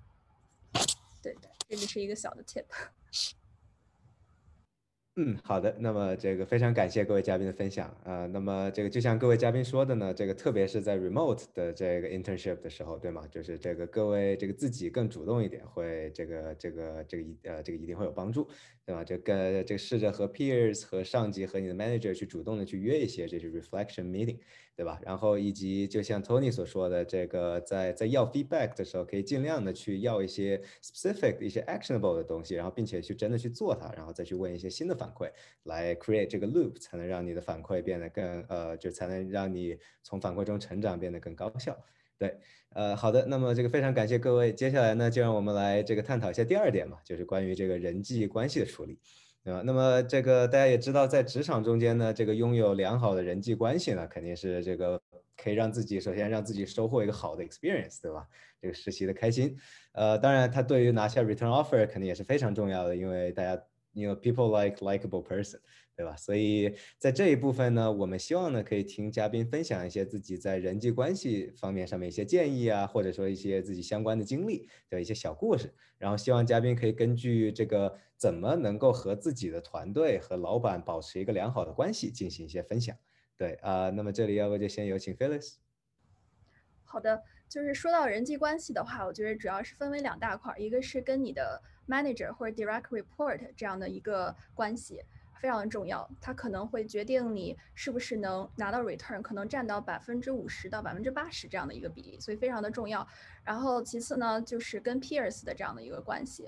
对对，这个是一个小的 tip。嗯，好的。那么这个非常感谢各位嘉宾的分享啊。那么这个就像各位嘉宾说的呢，这个特别是在 remote 的这个 internship 的时候，对吗？就是这个各位这个自己更主动一点，会这个这个这个一呃这个一定会有帮助，对吧？这个这个试着和 peers 和上级和你的 manager 去主动的去约一些这是 reflection meeting。对吧？然后以及就像 Tony 所说的，这个在在要 feedback 的时候，可以尽量的去要一些 specific 一些 actionable 的东西，然后并且去真的去做它，然后再去问一些新的反馈，来 create 这个 loop，才能让你的反馈变得更呃，就才能让你从反馈中成长，变得更高效。对，呃，好的，那么这个非常感谢各位，接下来呢，就让我们来这个探讨一下第二点嘛，就是关于这个人际关系的处理。对吧？那么这个大家也知道，在职场中间呢，这个拥有良好的人际关系呢，肯定是这个可以让自己首先让自己收获一个好的 experience，对吧？这个实习的开心，呃，当然他对于拿下 return offer 肯定也是非常重要的，因为大家，you know people like likable person。对吧？所以在这一部分呢，我们希望呢可以听嘉宾分享一些自己在人际关系方面上面一些建议啊，或者说一些自己相关的经历的一些小故事。然后希望嘉宾可以根据这个怎么能够和自己的团队和老板保持一个良好的关系进行一些分享。对啊，那么这里要不就先有请 Phyllis。好的，就是说到人际关系的话，我觉得主要是分为两大块，一个是跟你的 manager 或者 direct report 这样的一个关系。非常的重要，它可能会决定你是不是能拿到 return，可能占到百分之五十到百分之八十这样的一个比例，所以非常的重要。然后其次呢，就是跟 peers 的这样的一个关系，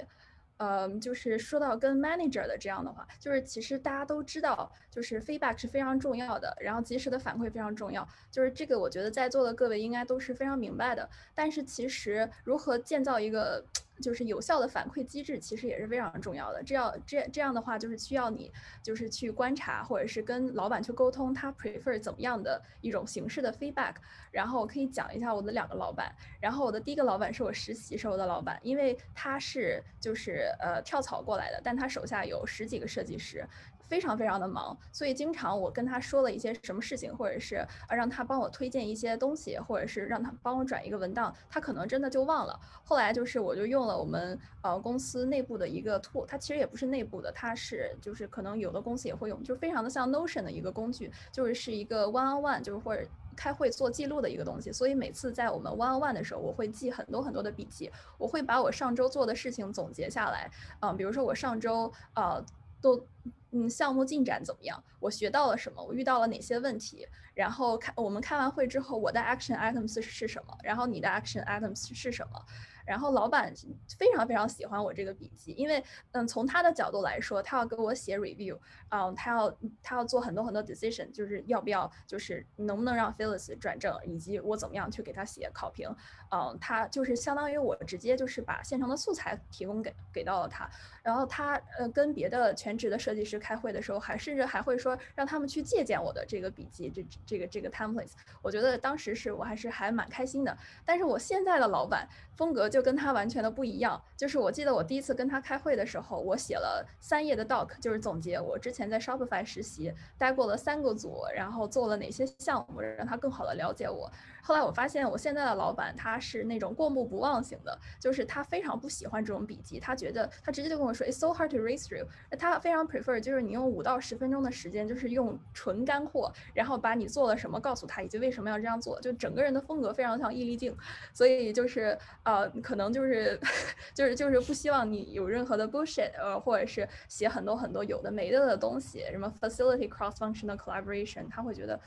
嗯，就是说到跟 manager 的这样的话，就是其实大家都知道，就是 feedback 是非常重要的，然后及时的反馈非常重要，就是这个我觉得在座的各位应该都是非常明白的。但是其实如何建造一个就是有效的反馈机制，其实也是非常重要的。这样这这样的话，就是需要你就是去观察，或者是跟老板去沟通，他 prefer 怎么样的一种形式的 feedback。然后我可以讲一下我的两个老板。然后我的第一个老板是我实习时候的老板，因为他是就是呃跳槽过来的，但他手下有十几个设计师。非常非常的忙，所以经常我跟他说了一些什么事情，或者是呃让他帮我推荐一些东西，或者是让他帮我转一个文档，他可能真的就忘了。后来就是我就用了我们呃公司内部的一个 tool，它其实也不是内部的，它是就是可能有的公司也会用，就非常的像 Notion 的一个工具，就是是一个 one on one，就是或者开会做记录的一个东西。所以每次在我们 one on one 的时候，我会记很多很多的笔记，我会把我上周做的事情总结下来，嗯，比如说我上周呃都。嗯，项目进展怎么样？我学到了什么？我遇到了哪些问题？然后开我们开完会之后，我的 action items 是什么？然后你的 action items 是什么？然后老板非常非常喜欢我这个笔记，因为嗯，从他的角度来说，他要给我写 review，嗯，他要他要做很多很多 decision，就是要不要就是能不能让 Phyllis 转正，以及我怎么样去给他写考评，嗯，他就是相当于我直接就是把现成的素材提供给给到了他，然后他呃跟别的全职的设计师开会的时候，还甚至还会说让他们去借鉴我的这个笔记，这这个这个 templates，我觉得当时是我还是还蛮开心的，但是我现在的老板风格。就跟他完全的不一样，就是我记得我第一次跟他开会的时候，我写了三页的 doc，就是总结我之前在 Shopify 实习待过了三个组，然后做了哪些项目，让他更好的了解我。后来我发现，我现在的老板他是那种过目不忘型的，就是他非常不喜欢这种笔记，他觉得他直接就跟我说，It's so hard to read through。他非常 prefer 就是你用五到十分钟的时间，就是用纯干货，然后把你做了什么告诉他，以及为什么要这样做，就整个人的风格非常像易立竞，所以就是呃，可能就是 就是就是不希望你有任何的 bullshit，呃，或者是写很多很多有的没的的东西，什么 facility cross functional collaboration，他会觉得。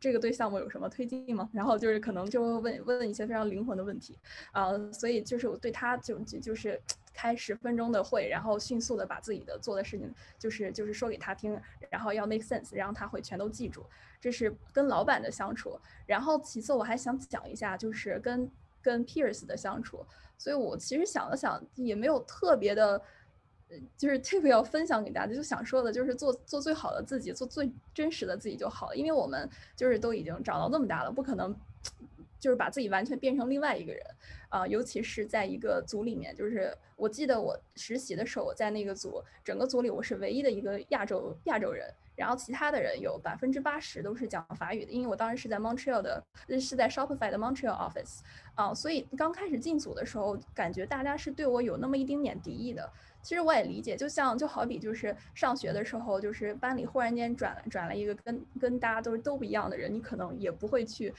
这个对项目有什么推进吗？然后就是可能就会问问一些非常灵魂的问题，啊，所以就是我对他就就就是开十分钟的会，然后迅速的把自己的做的事情就是就是说给他听，然后要 make sense，然后他会全都记住。这是跟老板的相处。然后其次我还想讲一下就是跟跟 peers 的相处。所以我其实想了想，也没有特别的。就是 tip 要分享给大家，就想说的，就是做做最好的自己，做最真实的自己就好了。因为我们就是都已经长到那么大了，不可能就是把自己完全变成另外一个人啊。尤其是在一个组里面，就是我记得我实习的时候，我在那个组，整个组里我是唯一的一个亚洲亚洲人，然后其他的人有百分之八十都是讲法语的，因为我当时是在 Montreal 的，是在 Shopify 的 Montreal office 啊，所以刚开始进组的时候，感觉大家是对我有那么一丁点敌意的。其实我也理解，就像就好比就是上学的时候，就是班里忽然间转转了一个跟跟大家都是都不一样的人，你可能也不会去，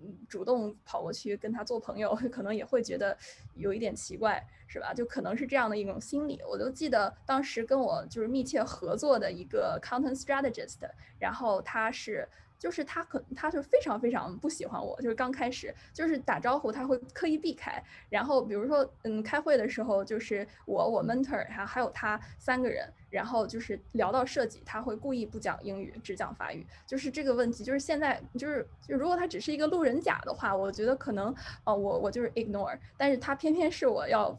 嗯，主动跑过去跟他做朋友，可能也会觉得有一点奇怪，是吧？就可能是这样的一种心理。我都记得当时跟我就是密切合作的一个 content strategist，然后他是。就是他可他就非常非常不喜欢我，就是刚开始就是打招呼他会刻意避开，然后比如说嗯开会的时候就是我我 mentor 还还有他三个人，然后就是聊到设计他会故意不讲英语只讲法语，就是这个问题就是现在就是就如果他只是一个路人甲的话，我觉得可能哦我我就是 ignore，但是他偏偏是我要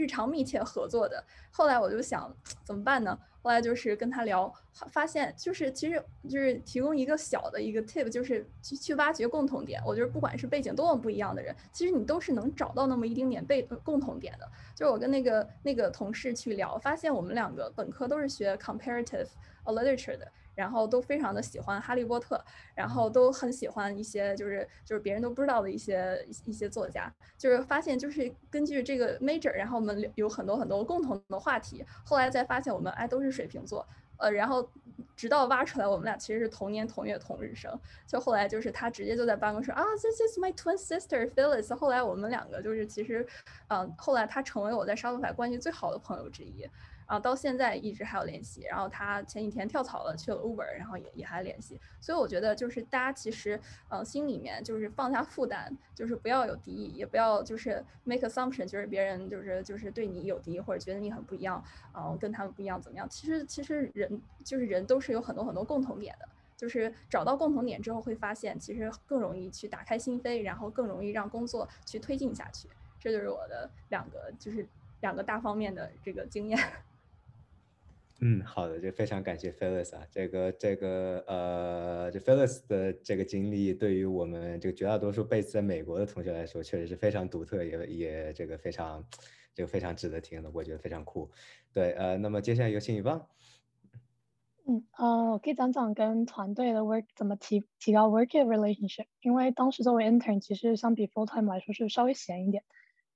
日常密切合作的，后来我就想怎么办呢？后来就是跟他聊，发现就是其实就是提供一个小的一个 tip，就是去去挖掘共同点。我觉得不管是背景多么不一样的人，其实你都是能找到那么一丁点背共同点的。就是我跟那个那个同事去聊，发现我们两个本科都是学 comparative literature 的。然后都非常的喜欢哈利波特，然后都很喜欢一些就是就是别人都不知道的一些一些作家，就是发现就是根据这个 major，然后我们有很多很多共同的话题。后来再发现我们哎都是水瓶座，呃，然后直到挖出来我们俩其实是同年同月同日生。就后来就是他直接就在办公室啊，This is my twin sister Phyllis。后来我们两个就是其实，嗯，后来他成为我在沙特法关系最好的朋友之一。然后到现在一直还有联系。然后他前几天跳槽了，去了 Uber，然后也也还联系。所以我觉得就是大家其实呃心里面就是放下负担，就是不要有敌意，也不要就是 make assumption，就是别人就是就是对你有敌意或者觉得你很不一样，嗯，跟他们不一样怎么样？其实其实人就是人都是有很多很多共同点的。就是找到共同点之后，会发现其实更容易去打开心扉，然后更容易让工作去推进下去。这就是我的两个，就是两个大方面的这个经验。嗯，好的，就非常感谢 Phyllis 啊，这个这个呃，就 Phyllis 的这个经历，对于我们这个绝大多数 base 在美国的同学来说，确实是非常独特，也也这个非常这个非常值得听的，我觉得非常酷。对，呃，那么接下来有请一棒。嗯，呃，我可以讲讲跟团队的 work 怎么提提高 work relationship。因为当时作为 intern，其实相比 full time 来说是稍微闲一点。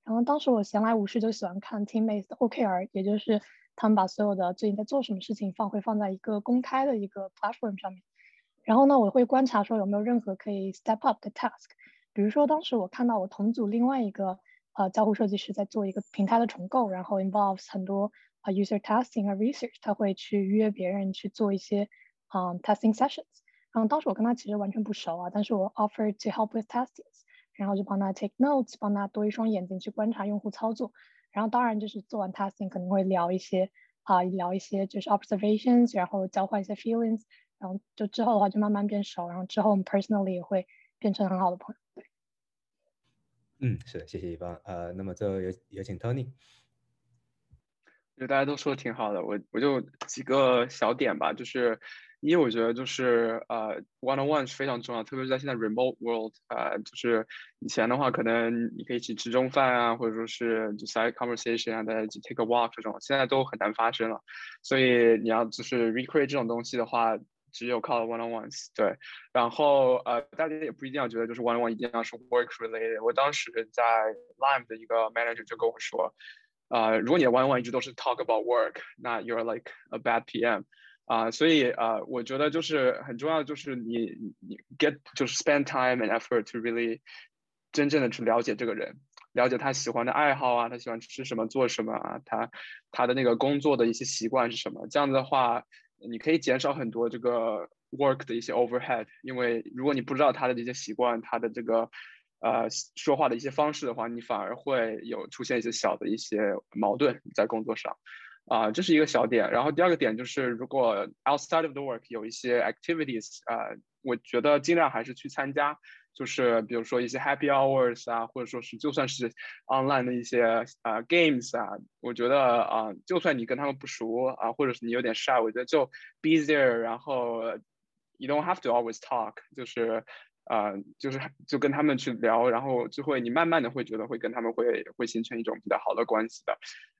然后当时我闲来无事就喜欢看 teammates 的 OKR，也就是他们把所有的最近在做什么事情放会放在一个公开的一个 platform 上面。然后呢，我会观察说有没有任何可以 step up 的 task。比如说当时我看到我同组另外一个呃交互设计师在做一个平台的重构，然后 involves 很多。啊，user testing 和 research，他会去约别人去做一些嗯 testing sessions。然后当时我跟他其实完全不熟啊，但是我 offer to help with testings，然后就帮他 take notes，帮他多一双眼睛去观察用户操作。然后当然就是做完 testing 可能会聊一些啊，聊一些就是 observations，然后交换一些 feelings，然后就之后的话就慢慢变熟，然后之后我们 personally 也会变成很好的朋友。对。嗯，是的，谢谢一方。呃，那么最后有有请 Tony。就大家都说的挺好的，我我就几个小点吧，就是一，我觉得就是呃，one on one 是非常重要，特别是在现在 remote world，呃，就是以前的话，可能你可以一起吃中饭啊，或者说是就 side conversation 啊，大家一起 take a walk 这种，现在都很难发生了。所以你要就是 recreate 这种东西的话，只有靠 one on ones。对，然后呃，大家也不一定要觉得就是 one on one 一定要是 work related。我当时在 Lime 的一个 manager 就跟我说。呃，如果你的 one-on-one 一直都是 talk about work，那 you're like a bad PM，啊，所以啊，我觉得就是很重要的就是你你 get 就是 spend time and effort to really 真正的去了解这个人，了解他喜欢的爱好啊，他喜欢吃什么做什么啊，他他的那个工作的一些习惯是什么，这样子的话，你可以减少很多这个 work 的一些 overhead，因为如果你不知道他的这些习惯，他的这个。呃，说话的一些方式的话，你反而会有出现一些小的一些矛盾在工作上，啊，这是一个小点。然后第二个点就是，如果 outside of the work 有一些 activities，啊，我觉得尽量还是去参加，就是比如说一些 happy hours 啊，或者说是就算是 online 的一些啊 games 啊，我觉得啊，就算你跟他们不熟啊，或者是你有点 shy，我觉得就 be there，然后 you don't have to always talk，就是。啊，就是就跟他们去聊，然后就会你慢慢的会觉得会跟他们会会形成一种比较好的关系的，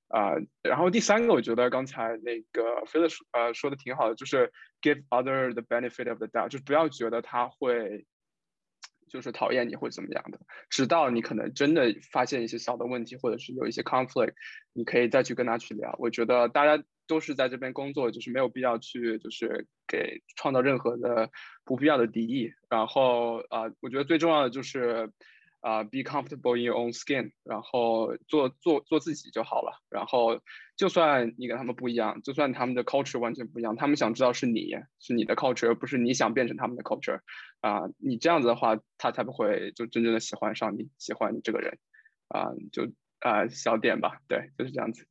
啊，然后第三个我觉得刚才那个菲勒说呃说的挺好的，就是 give other the benefit of the doubt，就不要觉得他会就是讨厌你或怎么样的，直到你可能真的发现一些小的问题或者是有一些 conflict，你可以再去跟他去聊。我觉得大家。都是在这边工作，就是没有必要去，就是给创造任何的不必要的敌意。然后啊，我觉得最重要的就是啊，be comfortable in your own skin，然后做做做自己就好了。然后就算你跟他们不一样，就算他们的 culture 完全不一样，他们想知道是你是你的 culture，而不是你想变成他们的 culture。啊，你这样子的话，他才不会就真正的喜欢上你，喜欢你这个人。啊，就啊小点吧，对，就是这样子。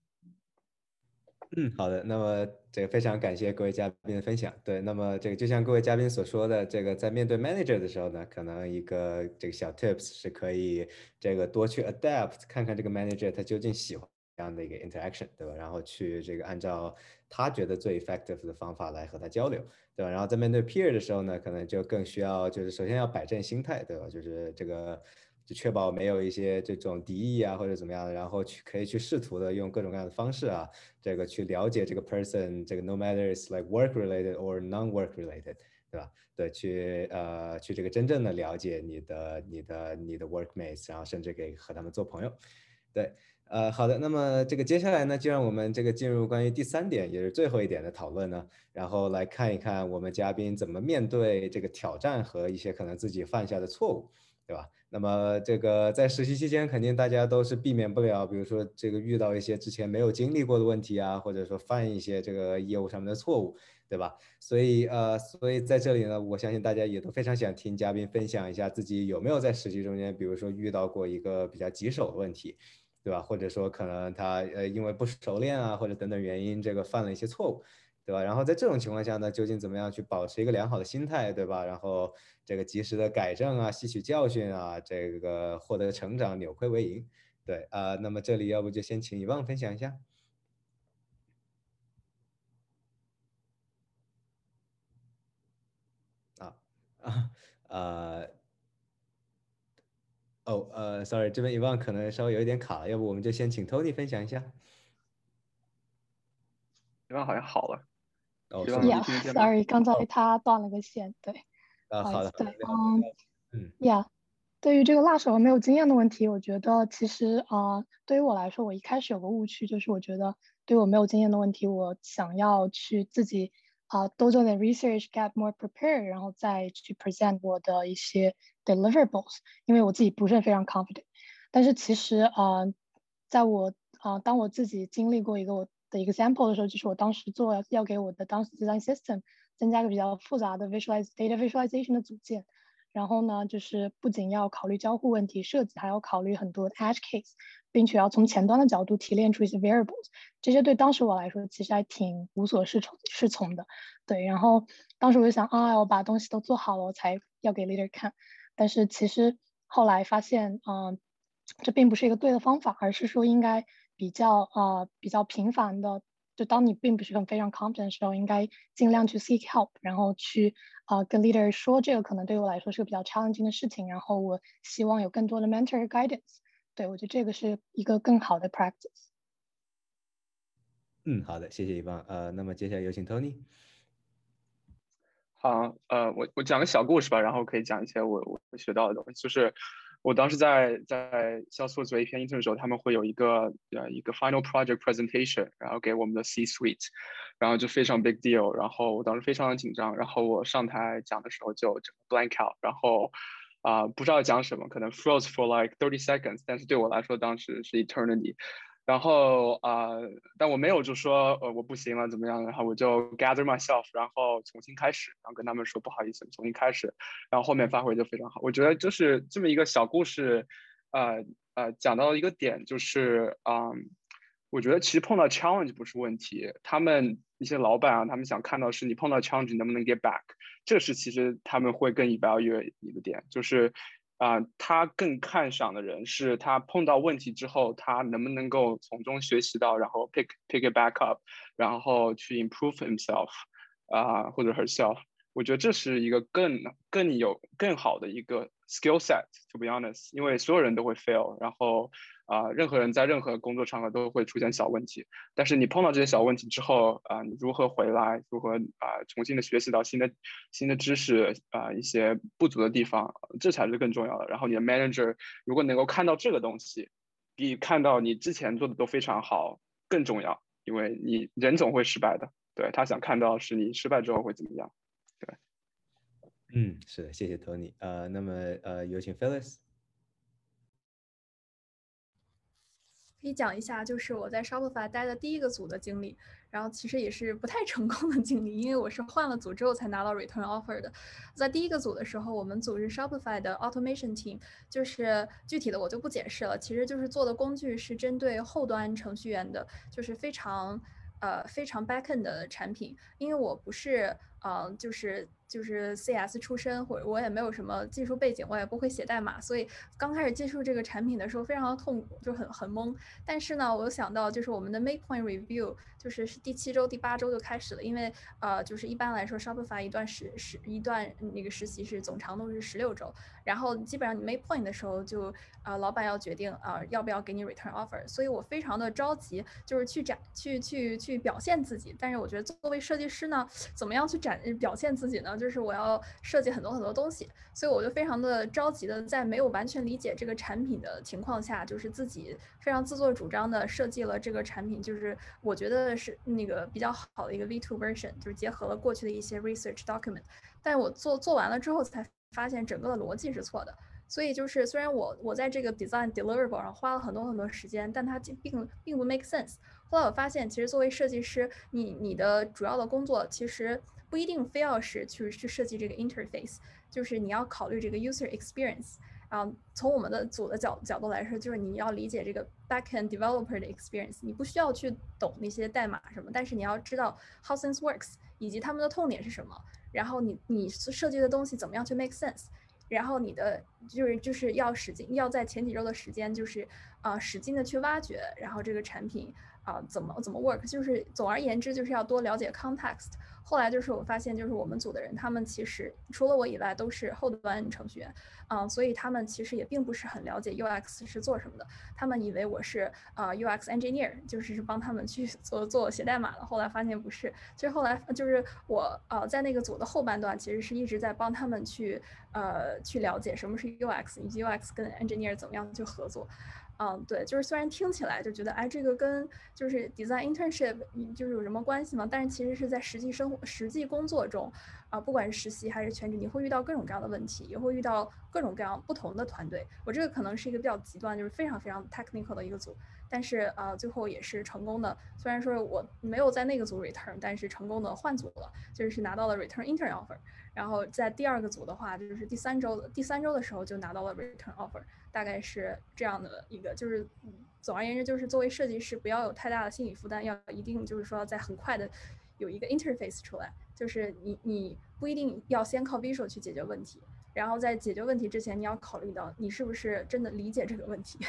嗯，好的。那么这个非常感谢各位嘉宾的分享。对，那么这个就像各位嘉宾所说的，这个在面对 manager 的时候呢，可能一个这个小 tips 是可以这个多去 adapt，看看这个 manager 他究竟喜欢这样的一个 interaction，对吧？然后去这个按照他觉得最 effective 的方法来和他交流，对吧？然后在面对 peer 的时候呢，可能就更需要就是首先要摆正心态，对吧？就是这个。就确保没有一些这种敌意啊，或者怎么样的，然后去可以去试图的用各种各样的方式啊，这个去了解这个 person，这个 no matter is like work related or non work related，对吧？对，去呃去这个真正的了解你的你的你的 workmates，然后甚至给和他们做朋友。对，呃，好的，那么这个接下来呢，就让我们这个进入关于第三点，也是最后一点的讨论呢，然后来看一看我们嘉宾怎么面对这个挑战和一些可能自己犯下的错误。对吧？那么这个在实习期间，肯定大家都是避免不了，比如说这个遇到一些之前没有经历过的问题啊，或者说犯一些这个业务上面的错误，对吧？所以呃，所以在这里呢，我相信大家也都非常想听嘉宾分享一下自己有没有在实习中间，比如说遇到过一个比较棘手的问题，对吧？或者说可能他呃因为不熟练啊，或者等等原因，这个犯了一些错误。对吧？然后在这种情况下呢，究竟怎么样去保持一个良好的心态，对吧？然后这个及时的改正啊，吸取教训啊，这个获得成长，扭亏为盈。对啊，那么这里要不就先请遗忘分享一下。啊啊 呃，哦呃，sorry，这边遗忘可能稍微有一点卡了，要不我们就先请 Tony 分享一下。遗忘好像好了。Yeah，sorry，刚才他断了个线，对。啊，好的。对，嗯，嗯，Yeah，对于这个辣手和没有经验的问题，我觉得其实啊，对于我来说，我一开始有个误区，就是我觉得对我没有经验的问题，我想要去自己啊多做点 research，get more prepared，然后再去 present 我的一些 deliverables，因为我自己不是非常 confident。但是其实啊，在我啊，当我自己经历过一个我。的 example 的时候，就是我当时做要给我的当时 design system 增加个比较复杂的 visualize data visualization 的组件，然后呢，就是不仅要考虑交互问题设计，还要考虑很多 edge case，并且要从前端的角度提炼出一些 variables，这些对当时我来说其实还挺无所适从适从的。对，然后当时我就想啊，我把东西都做好了，我才要给 leader 看。但是其实后来发现，嗯，这并不是一个对的方法，而是说应该。比较啊，比较频繁的，就当你并不是很非常 confident 的时候，应该尽量去 seek help，然后去啊跟 leader 说这个可能对我来说是个比较 challenging 的事情，然后我希望有更多的 mentor guidance。对我觉得这个是一个更好的 practice。嗯，好的，谢谢一方。呃，那么接下来有请 Tony。好，呃，我我讲个小故事吧，然后可以讲一些我我学到的东西，就是。我当时在在销售做一篇 intern 的时候，他们会有一个呃一个 final project presentation，然后给我们的 C suite，然后就非常 big deal，然后我当时非常的紧张，然后我上台讲的时候就整 blank out，然后啊不知道讲什么，可能 froze for like thirty seconds，但是对我来说当时是 eternity。然后啊，但我没有就说呃我不行了怎么样，然后我就 gather myself，然后重新开始，然后跟他们说不好意思，重新开始，然后后面发挥就非常好。我觉得就是这么一个小故事，呃呃，讲到一个点就是，嗯，我觉得其实碰到 challenge 不是问题，他们一些老板啊，他们想看到是你碰到 challenge 你能不能 get back，这是其实他们会更 evaluate 你的点，就是。啊，他更看上的人是他碰到问题之后，他能不能够从中学习到，然后 pick pick it back up，然后去 improve himself，啊或者 herself。我觉得这是一个更更有更好的一个 skill set。To be honest，因为所有人都会 fail，然后。啊，任何人在任何工作场合都会出现小问题，但是你碰到这些小问题之后，啊，你如何回来，如何啊，重新的学习到新的新的知识啊，一些不足的地方，这才是更重要的。然后你的 manager 如果能够看到这个东西，比看到你之前做的都非常好更重要，因为你人总会失败的，对他想看到是你失败之后会怎么样，对。嗯，是的，谢谢 Tony。呃，那么呃，有请 Phyllis。可以讲一下，就是我在 Shopify 待的第一个组的经历，然后其实也是不太成功的经历，因为我是换了组之后才拿到 return offer 的。在第一个组的时候，我们组是 Shopify 的 automation team，就是具体的我就不解释了，其实就是做的工具是针对后端程序员的，就是非常呃非常 backend 的产品，因为我不是嗯就是。就是 CS 出身，或者我也没有什么技术背景，我也不会写代码，所以刚开始接触这个产品的时候非常的痛苦，就很很懵。但是呢，我又想到就是我们的 Make Point Review，就是是第七周、第八周就开始了，因为呃，就是一般来说 Shopify 一段实实一段那个实习是总长度是十六周，然后基本上你 Make Point 的时候就呃老板要决定啊要不要给你 Return Offer，所以我非常的着急，就是去展去去去表现自己。但是我觉得作为设计师呢，怎么样去展表现自己呢？就就是我要设计很多很多东西，所以我就非常的着急的，在没有完全理解这个产品的情况下，就是自己非常自作主张的设计了这个产品，就是我觉得是那个比较好的一个 V2 version，就是结合了过去的一些 research document。但我做做完了之后才发现整个的逻辑是错的，所以就是虽然我我在这个 design deliverable 上花了很多很多时间，但它并并不 make sense。后来我发现，其实作为设计师，你你的主要的工作其实不一定非要是去去设计这个 interface，就是你要考虑这个 user experience。啊，从我们的组的角角度来说，就是你要理解这个 backend developer 的 experience，你不需要去懂那些代码什么，但是你要知道 how things works，以及他们的痛点是什么，然后你你设计的东西怎么样去 make sense，然后你的就是就是要使劲要在前几周的时间，就是啊使劲的去挖掘，然后这个产品啊怎么怎么 work，就是总而言之就是要多了解 context。后来就是我发现，就是我们组的人，他们其实除了我以外都是后端程序员，嗯，所以他们其实也并不是很了解 UX 是做什么的。他们以为我是啊 UX engineer，就是 帮他们去做做写代码的。后来发现不是，其实后来就是我呃在那个组的后半段，其实是一直在帮他们去呃去了解什么是 UX，以及 UX 跟 engineer 怎么样去合作。嗯，对，就是虽然听起来就觉得，哎，这个跟就是 design internship 就是有什么关系吗？但是其实是在实际生活、实际工作中，啊，不管是实习还是全职，你会遇到各种各样的问题，也会遇到各种各样不同的团队。我这个可能是一个比较极端，就是非常非常 technical 的一个组，但是啊，最后也是成功的。虽然说我没有在那个组 return，但是成功的换组了，就是拿到了 return intern offer。然后在第二个组的话，就是第三周的第三周的时候就拿到了 return offer。大概是这样的一个，就是总而言之，就是作为设计师，不要有太大的心理负担，要一定就是说在很快的有一个 interface 出来，就是你你不一定要先靠 visual 去解决问题，然后在解决问题之前，你要考虑到你是不是真的理解这个问题。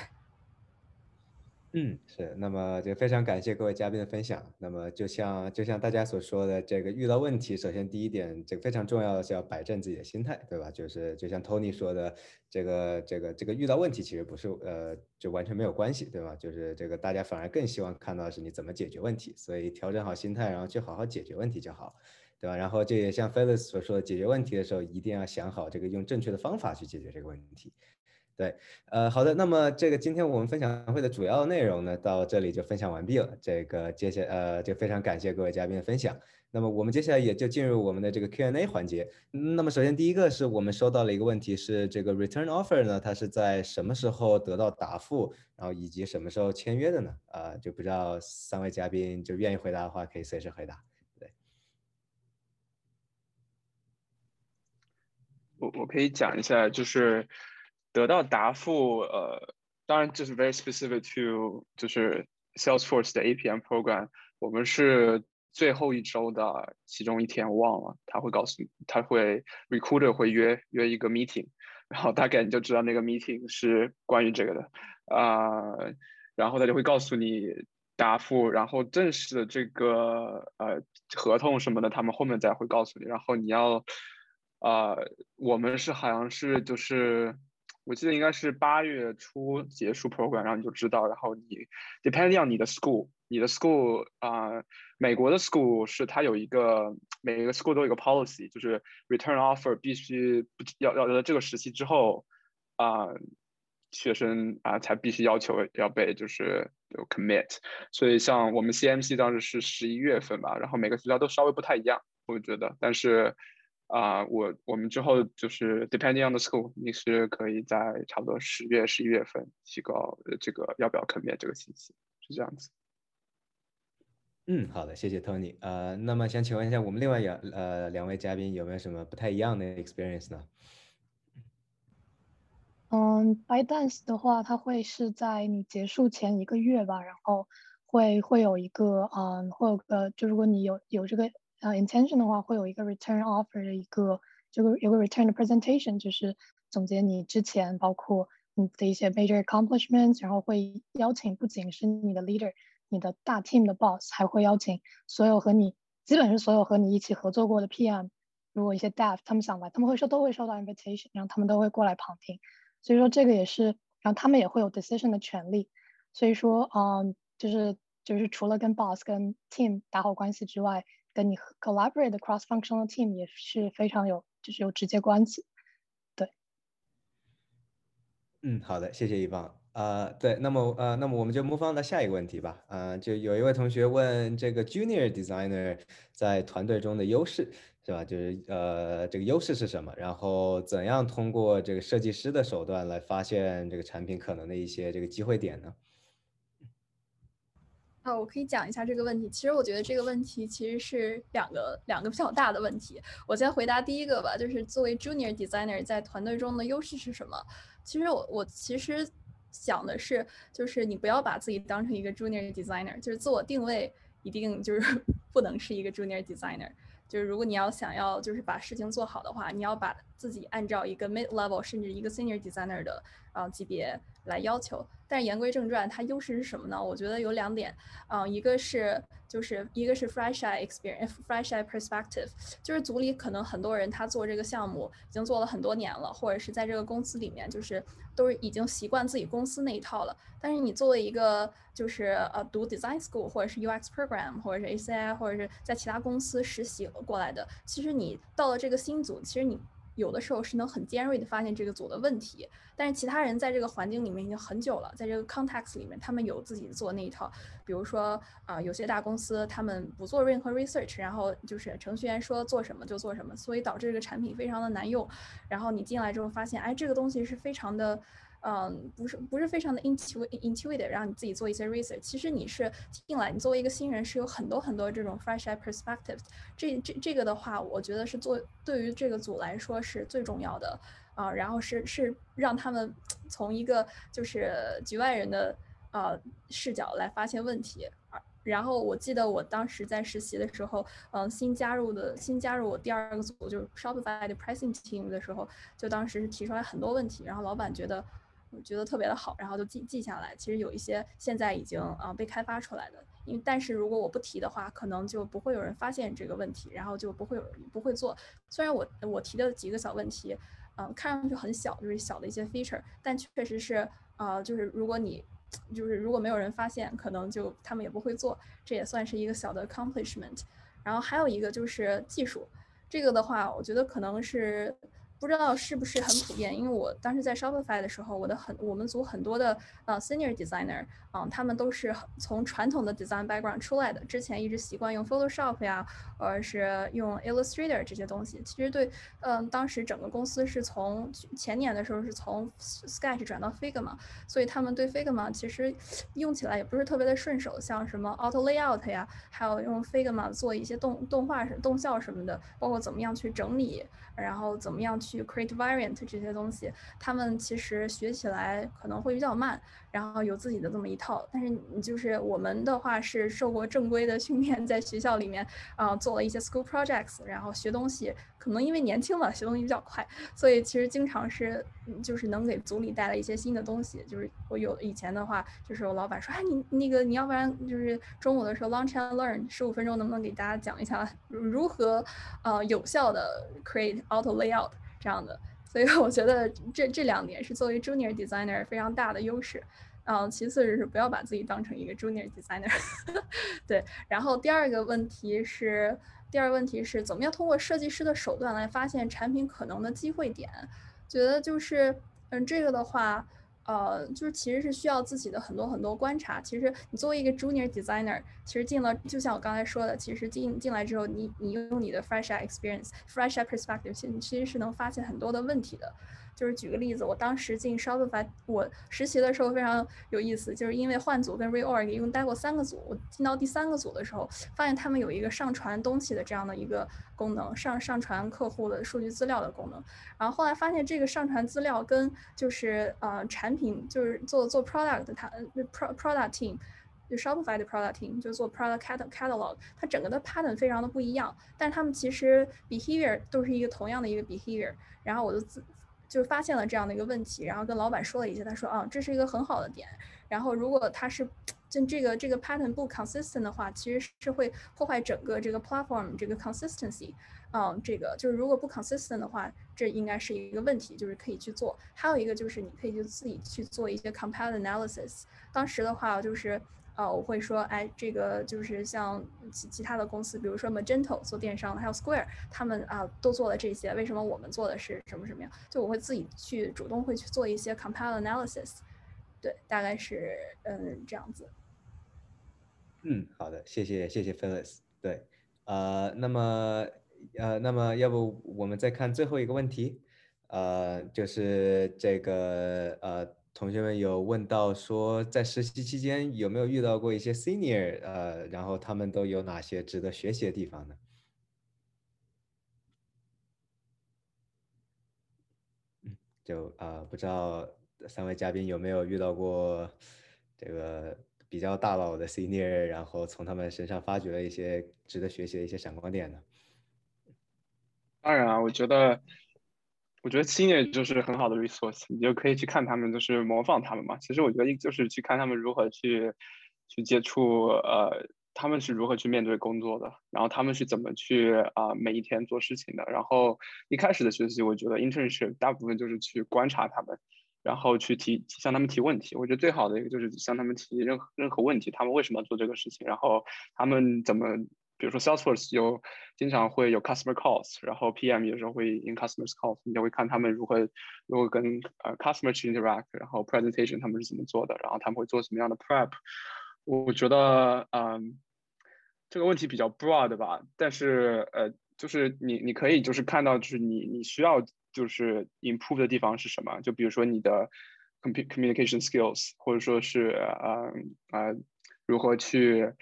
嗯，是。那么就非常感谢各位嘉宾的分享。那么就像就像大家所说的，这个遇到问题，首先第一点，这个非常重要的是要摆正自己的心态，对吧？就是就像 Tony 说的，这个这个这个遇到问题其实不是呃就完全没有关系，对吧？就是这个大家反而更希望看到的是你怎么解决问题，所以调整好心态，然后去好好解决问题就好，对吧？然后这也像 Felix 所说的，解决问题的时候一定要想好这个用正确的方法去解决这个问题。对，呃，好的，那么这个今天我们分享会的主要内容呢，到这里就分享完毕了。这个接下呃，就非常感谢各位嘉宾的分享。那么我们接下来也就进入我们的这个 Q&A 环节。那么首先第一个是我们收到了一个问题，是这个 Return Offer 呢，它是在什么时候得到答复，然后以及什么时候签约的呢？啊，就不知道三位嘉宾就愿意回答的话，可以随时回答。对，我我可以讲一下，就是。得到答复，呃，当然这是 very specific to 就是 Salesforce 的 APM program。我们是最后一周的其中一天，我忘了，他会告诉你，他会 recruiter 会约约一个 meeting，然后大概你就知道那个 meeting 是关于这个的，啊，然后他就会告诉你答复，然后正式的这个呃合同什么的，他们后面再会告诉你，然后你要，啊，我们是好像是就是。我记得应该是八月初结束 program，然后你就知道，然后你 depending on 你的 school，你的 school 啊，美国的 school 是它有一个每个 school 都有一个 policy，就是 return offer 必须要要在这个时期之后啊，学生啊才必须要求要被就是有 commit，所以像我们 CMC 当时是十一月份吧，然后每个学校都稍微不太一样，我觉得，但是。啊，我我们之后就是 depending on the school，你是可以在差不多十月、十一月份提高这个要不要 commit 这个信息，是这样子。嗯，好的，谢谢 Tony。呃，那么想请问一下，我们另外两呃两位嘉宾有没有什么不太一样的 experience 呢？嗯，by dance 的话，它会是在你结束前一个月吧，然后会会有一个嗯，会有个就如果你有有这个。呃，intention 的话会有一个 return offer 的一个，这个有个 return 的 presentation，就是总结你之前包括你的一些 major accomplishments，然后会邀请不仅是你的 leader，你的大 team 的 boss，还会邀请所有和你基本是所有和你一起合作过的 PM，如果一些 dev 他们想来，他们会收都会收到 invitation，然后他们都会过来旁听，所以说这个也是，然后他们也会有 decision 的权利，所以说嗯，就是就是除了跟 boss 跟 team 打好关系之外。跟你 collaborate 的 cross functional team 也是非常有，就是有直接关系。对。嗯，好的，谢谢一方。呃，对，那么呃，那么我们就 move on 到下一个问题吧。呃，就有一位同学问这个 junior designer 在团队中的优势是吧？就是呃，这个优势是什么？然后怎样通过这个设计师的手段来发现这个产品可能的一些这个机会点呢？啊，我可以讲一下这个问题。其实我觉得这个问题其实是两个两个比较大的问题。我先回答第一个吧，就是作为 junior designer 在团队中的优势是什么？其实我我其实。想的是，就是你不要把自己当成一个 junior designer，就是自我定位一定就是 不能是一个 junior designer。就是如果你要想要就是把事情做好的话，你要把自己按照一个 mid level 甚至一个 senior designer 的啊级别来要求。但是言归正传，它优势是什么呢？我觉得有两点，嗯，一个是就是一个是 fresh eye experience，fresh eye perspective，就是组里可能很多人他做这个项目已经做了很多年了，或者是在这个公司里面就是都是已经习惯自己公司那一套了。但是你作为一个就是呃读 design school 或者是 UX program 或者是 ACI 或者是在其他公司实习过来的，其实你到了这个新组，其实你。有的时候是能很尖锐的发现这个组的问题，但是其他人在这个环境里面已经很久了，在这个 context 里面，他们有自己做那一套。比如说啊，有些大公司他们不做任何 research，然后就是程序员说做什么就做什么，所以导致这个产品非常的难用。然后你进来之后发现，哎，这个东西是非常的。嗯，不是不是非常的 intuitive，让你自己做一些 research。其实你是进来，你作为一个新人，是有很多很多这种 fresh eye perspective。这这这个的话，我觉得是做对于这个组来说是最重要的啊。然后是是让他们从一个就是局外人的呃视角来发现问题。然后我记得我当时在实习的时候，嗯，新加入的新加入我第二个组就是 Shopify 的 pricing team 的时候，就当时是提出来很多问题，然后老板觉得。觉得特别的好，然后就记记下来。其实有一些现在已经啊被开发出来的，因为但是如果我不提的话，可能就不会有人发现这个问题，然后就不会有人不会做。虽然我我提的几个小问题，嗯，看上去很小，就是小的一些 feature，但确实是啊，就是如果你就是如果没有人发现，可能就他们也不会做。这也算是一个小的 accomplishment。然后还有一个就是技术，这个的话，我觉得可能是。不知道是不是很普遍，因为我当时在 Shopify 的时候，我的很我们组很多的呃 senior designer，嗯，他们都是从传统的 design background 出来的，之前一直习惯用 Photoshop 呀，或者是用 Illustrator 这些东西。其实对，嗯，当时整个公司是从前年的时候是从 Sketch 转到 Figma，所以他们对 Figma 其实用起来也不是特别的顺手，像什么 Auto Layout 呀，还有用 Figma 做一些动动画、动效什么的，包括怎么样去整理。然后怎么样去 create variant 这些东西，他们其实学起来可能会比较慢，然后有自己的这么一套。但是你就是我们的话是受过正规的训练，在学校里面啊做了一些 school projects，然后学东西。可能因为年轻嘛，学东西比较快，所以其实经常是，就是能给组里带来一些新的东西。就是我有以前的话，就是我老板说，哎，你那个你要不然就是中午的时候 lunch and learn 十五分钟，能不能给大家讲一下如何呃有效的 create auto layout 这样的？所以我觉得这这两点是作为 junior designer 非常大的优势。嗯，其次就是不要把自己当成一个 junior designer。对，然后第二个问题是。第二个问题是怎么样通过设计师的手段来发现产品可能的机会点？觉得就是，嗯，这个的话，呃，就是其实是需要自己的很多很多观察。其实你作为一个 junior designer，其实进了，就像我刚才说的，其实进进来之后，你你用你的 fresh experience，fresh perspective，其实其实是能发现很多的问题的。就是举个例子，我当时进 Shopify，我实习的时候非常有意思，就是因为换组跟 reorg 一共待过三个组，我进到第三个组的时候，发现他们有一个上传东西的这样的一个功能，上上传客户的数据资料的功能。然后后来发现这个上传资料跟就是呃产品就是做做 product 它 pro product team 就 Shopify 的 product team 就做 product catalog，它整个的 pattern 非常的不一样，但是他们其实 behavior 都是一个同样的一个 behavior。然后我就自就发现了这样的一个问题，然后跟老板说了一下，他说啊，这是一个很好的点。然后如果他是就这个这个 pattern 不 consistent 的话，其实是会破坏整个这个 platform 这个 consistency。嗯，这个就是如果不 consistent 的话，这应该是一个问题，就是可以去做。还有一个就是你可以就自己去做一些 compare analysis。当时的话就是。呃，我会说，哎，这个就是像其其他的公司，比如说 Magento 做电商，还有 Square，他们啊都做了这些，为什么我们做的是什么什么样？就我会自己去主动会去做一些 compile analysis。对，大概是嗯这样子。嗯，好的，谢谢谢谢 Phyllis。对，呃，那么呃，那么要不我们再看最后一个问题，呃，就是这个呃，同学们有问到说，在实习期间有没有遇到过一些 senior，呃，然后他们都有哪些值得学习的地方呢？就啊，不知道三位嘉宾有没有遇到过这个比较大佬的 senior，然后从他们身上发掘了一些值得学习的一些闪光点呢？当然啊，我觉得，我觉得 senior 就是很好的 resource，你就可以去看他们，就是模仿他们嘛。其实我觉得就是去看他们如何去去接触，呃，他们是如何去面对工作的，然后他们是怎么去啊每一天做事情的。然后一开始的学习，我觉得 internship 大部分就是去观察他们，然后去提向他们提问题。我觉得最好的一个就是向他们提任何任何问题，他们为什么做这个事情，然后他们怎么。比如说 Salesforce 有经常会有 customer calls，然后 PM 有时候会 in customers calls，你就会看他们如何如何跟呃 customer 去 interact，然后 presentation 他们是怎么做的，然后他们会做什么样的 prep。我觉得嗯这个问题比较 broad 吧，但是呃就是你你可以就是看到就是你你需要就是 improve 的地方是什么，就比如说你的 communication skills，或者说是呃呃如何去。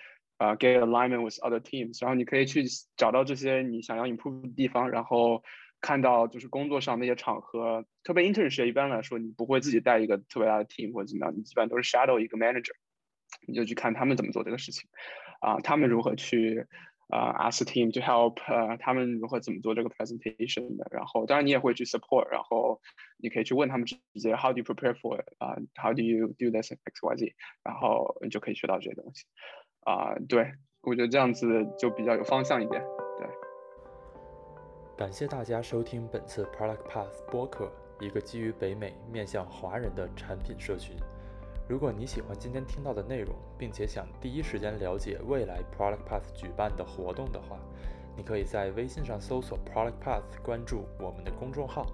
啊，get alignment with other teams，然后你可以去找到这些你想要 improve 的地方，然后看到就是工作上那些场合，特别 internship 一般来说你不会自己带一个特别大的 team 或者怎么样，你基本都是 shadow 一个 manager，你就去看他们怎么做这个事情，啊，他们如何去啊 ask team to help，呃，他们如何怎么做这个 presentation 的，然后当然你也会去 support，然后你可以去问他们直接 how do you prepare for it，啊，how do you do this x y z，然后你就可以学到这些东西。啊，对，我觉得这样子就比较有方向一点。对，感谢大家收听本次 Product Path 播客，一个基于北美面向华人的产品社群。如果你喜欢今天听到的内容，并且想第一时间了解未来 Product Path 举办的活动的话，你可以在微信上搜索 Product Path，关注我们的公众号，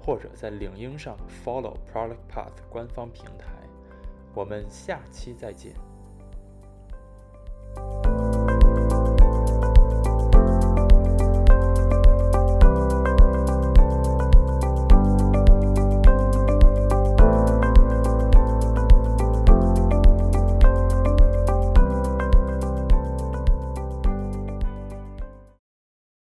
或者在领英上 follow Product Path 官方平台。我们下期再见。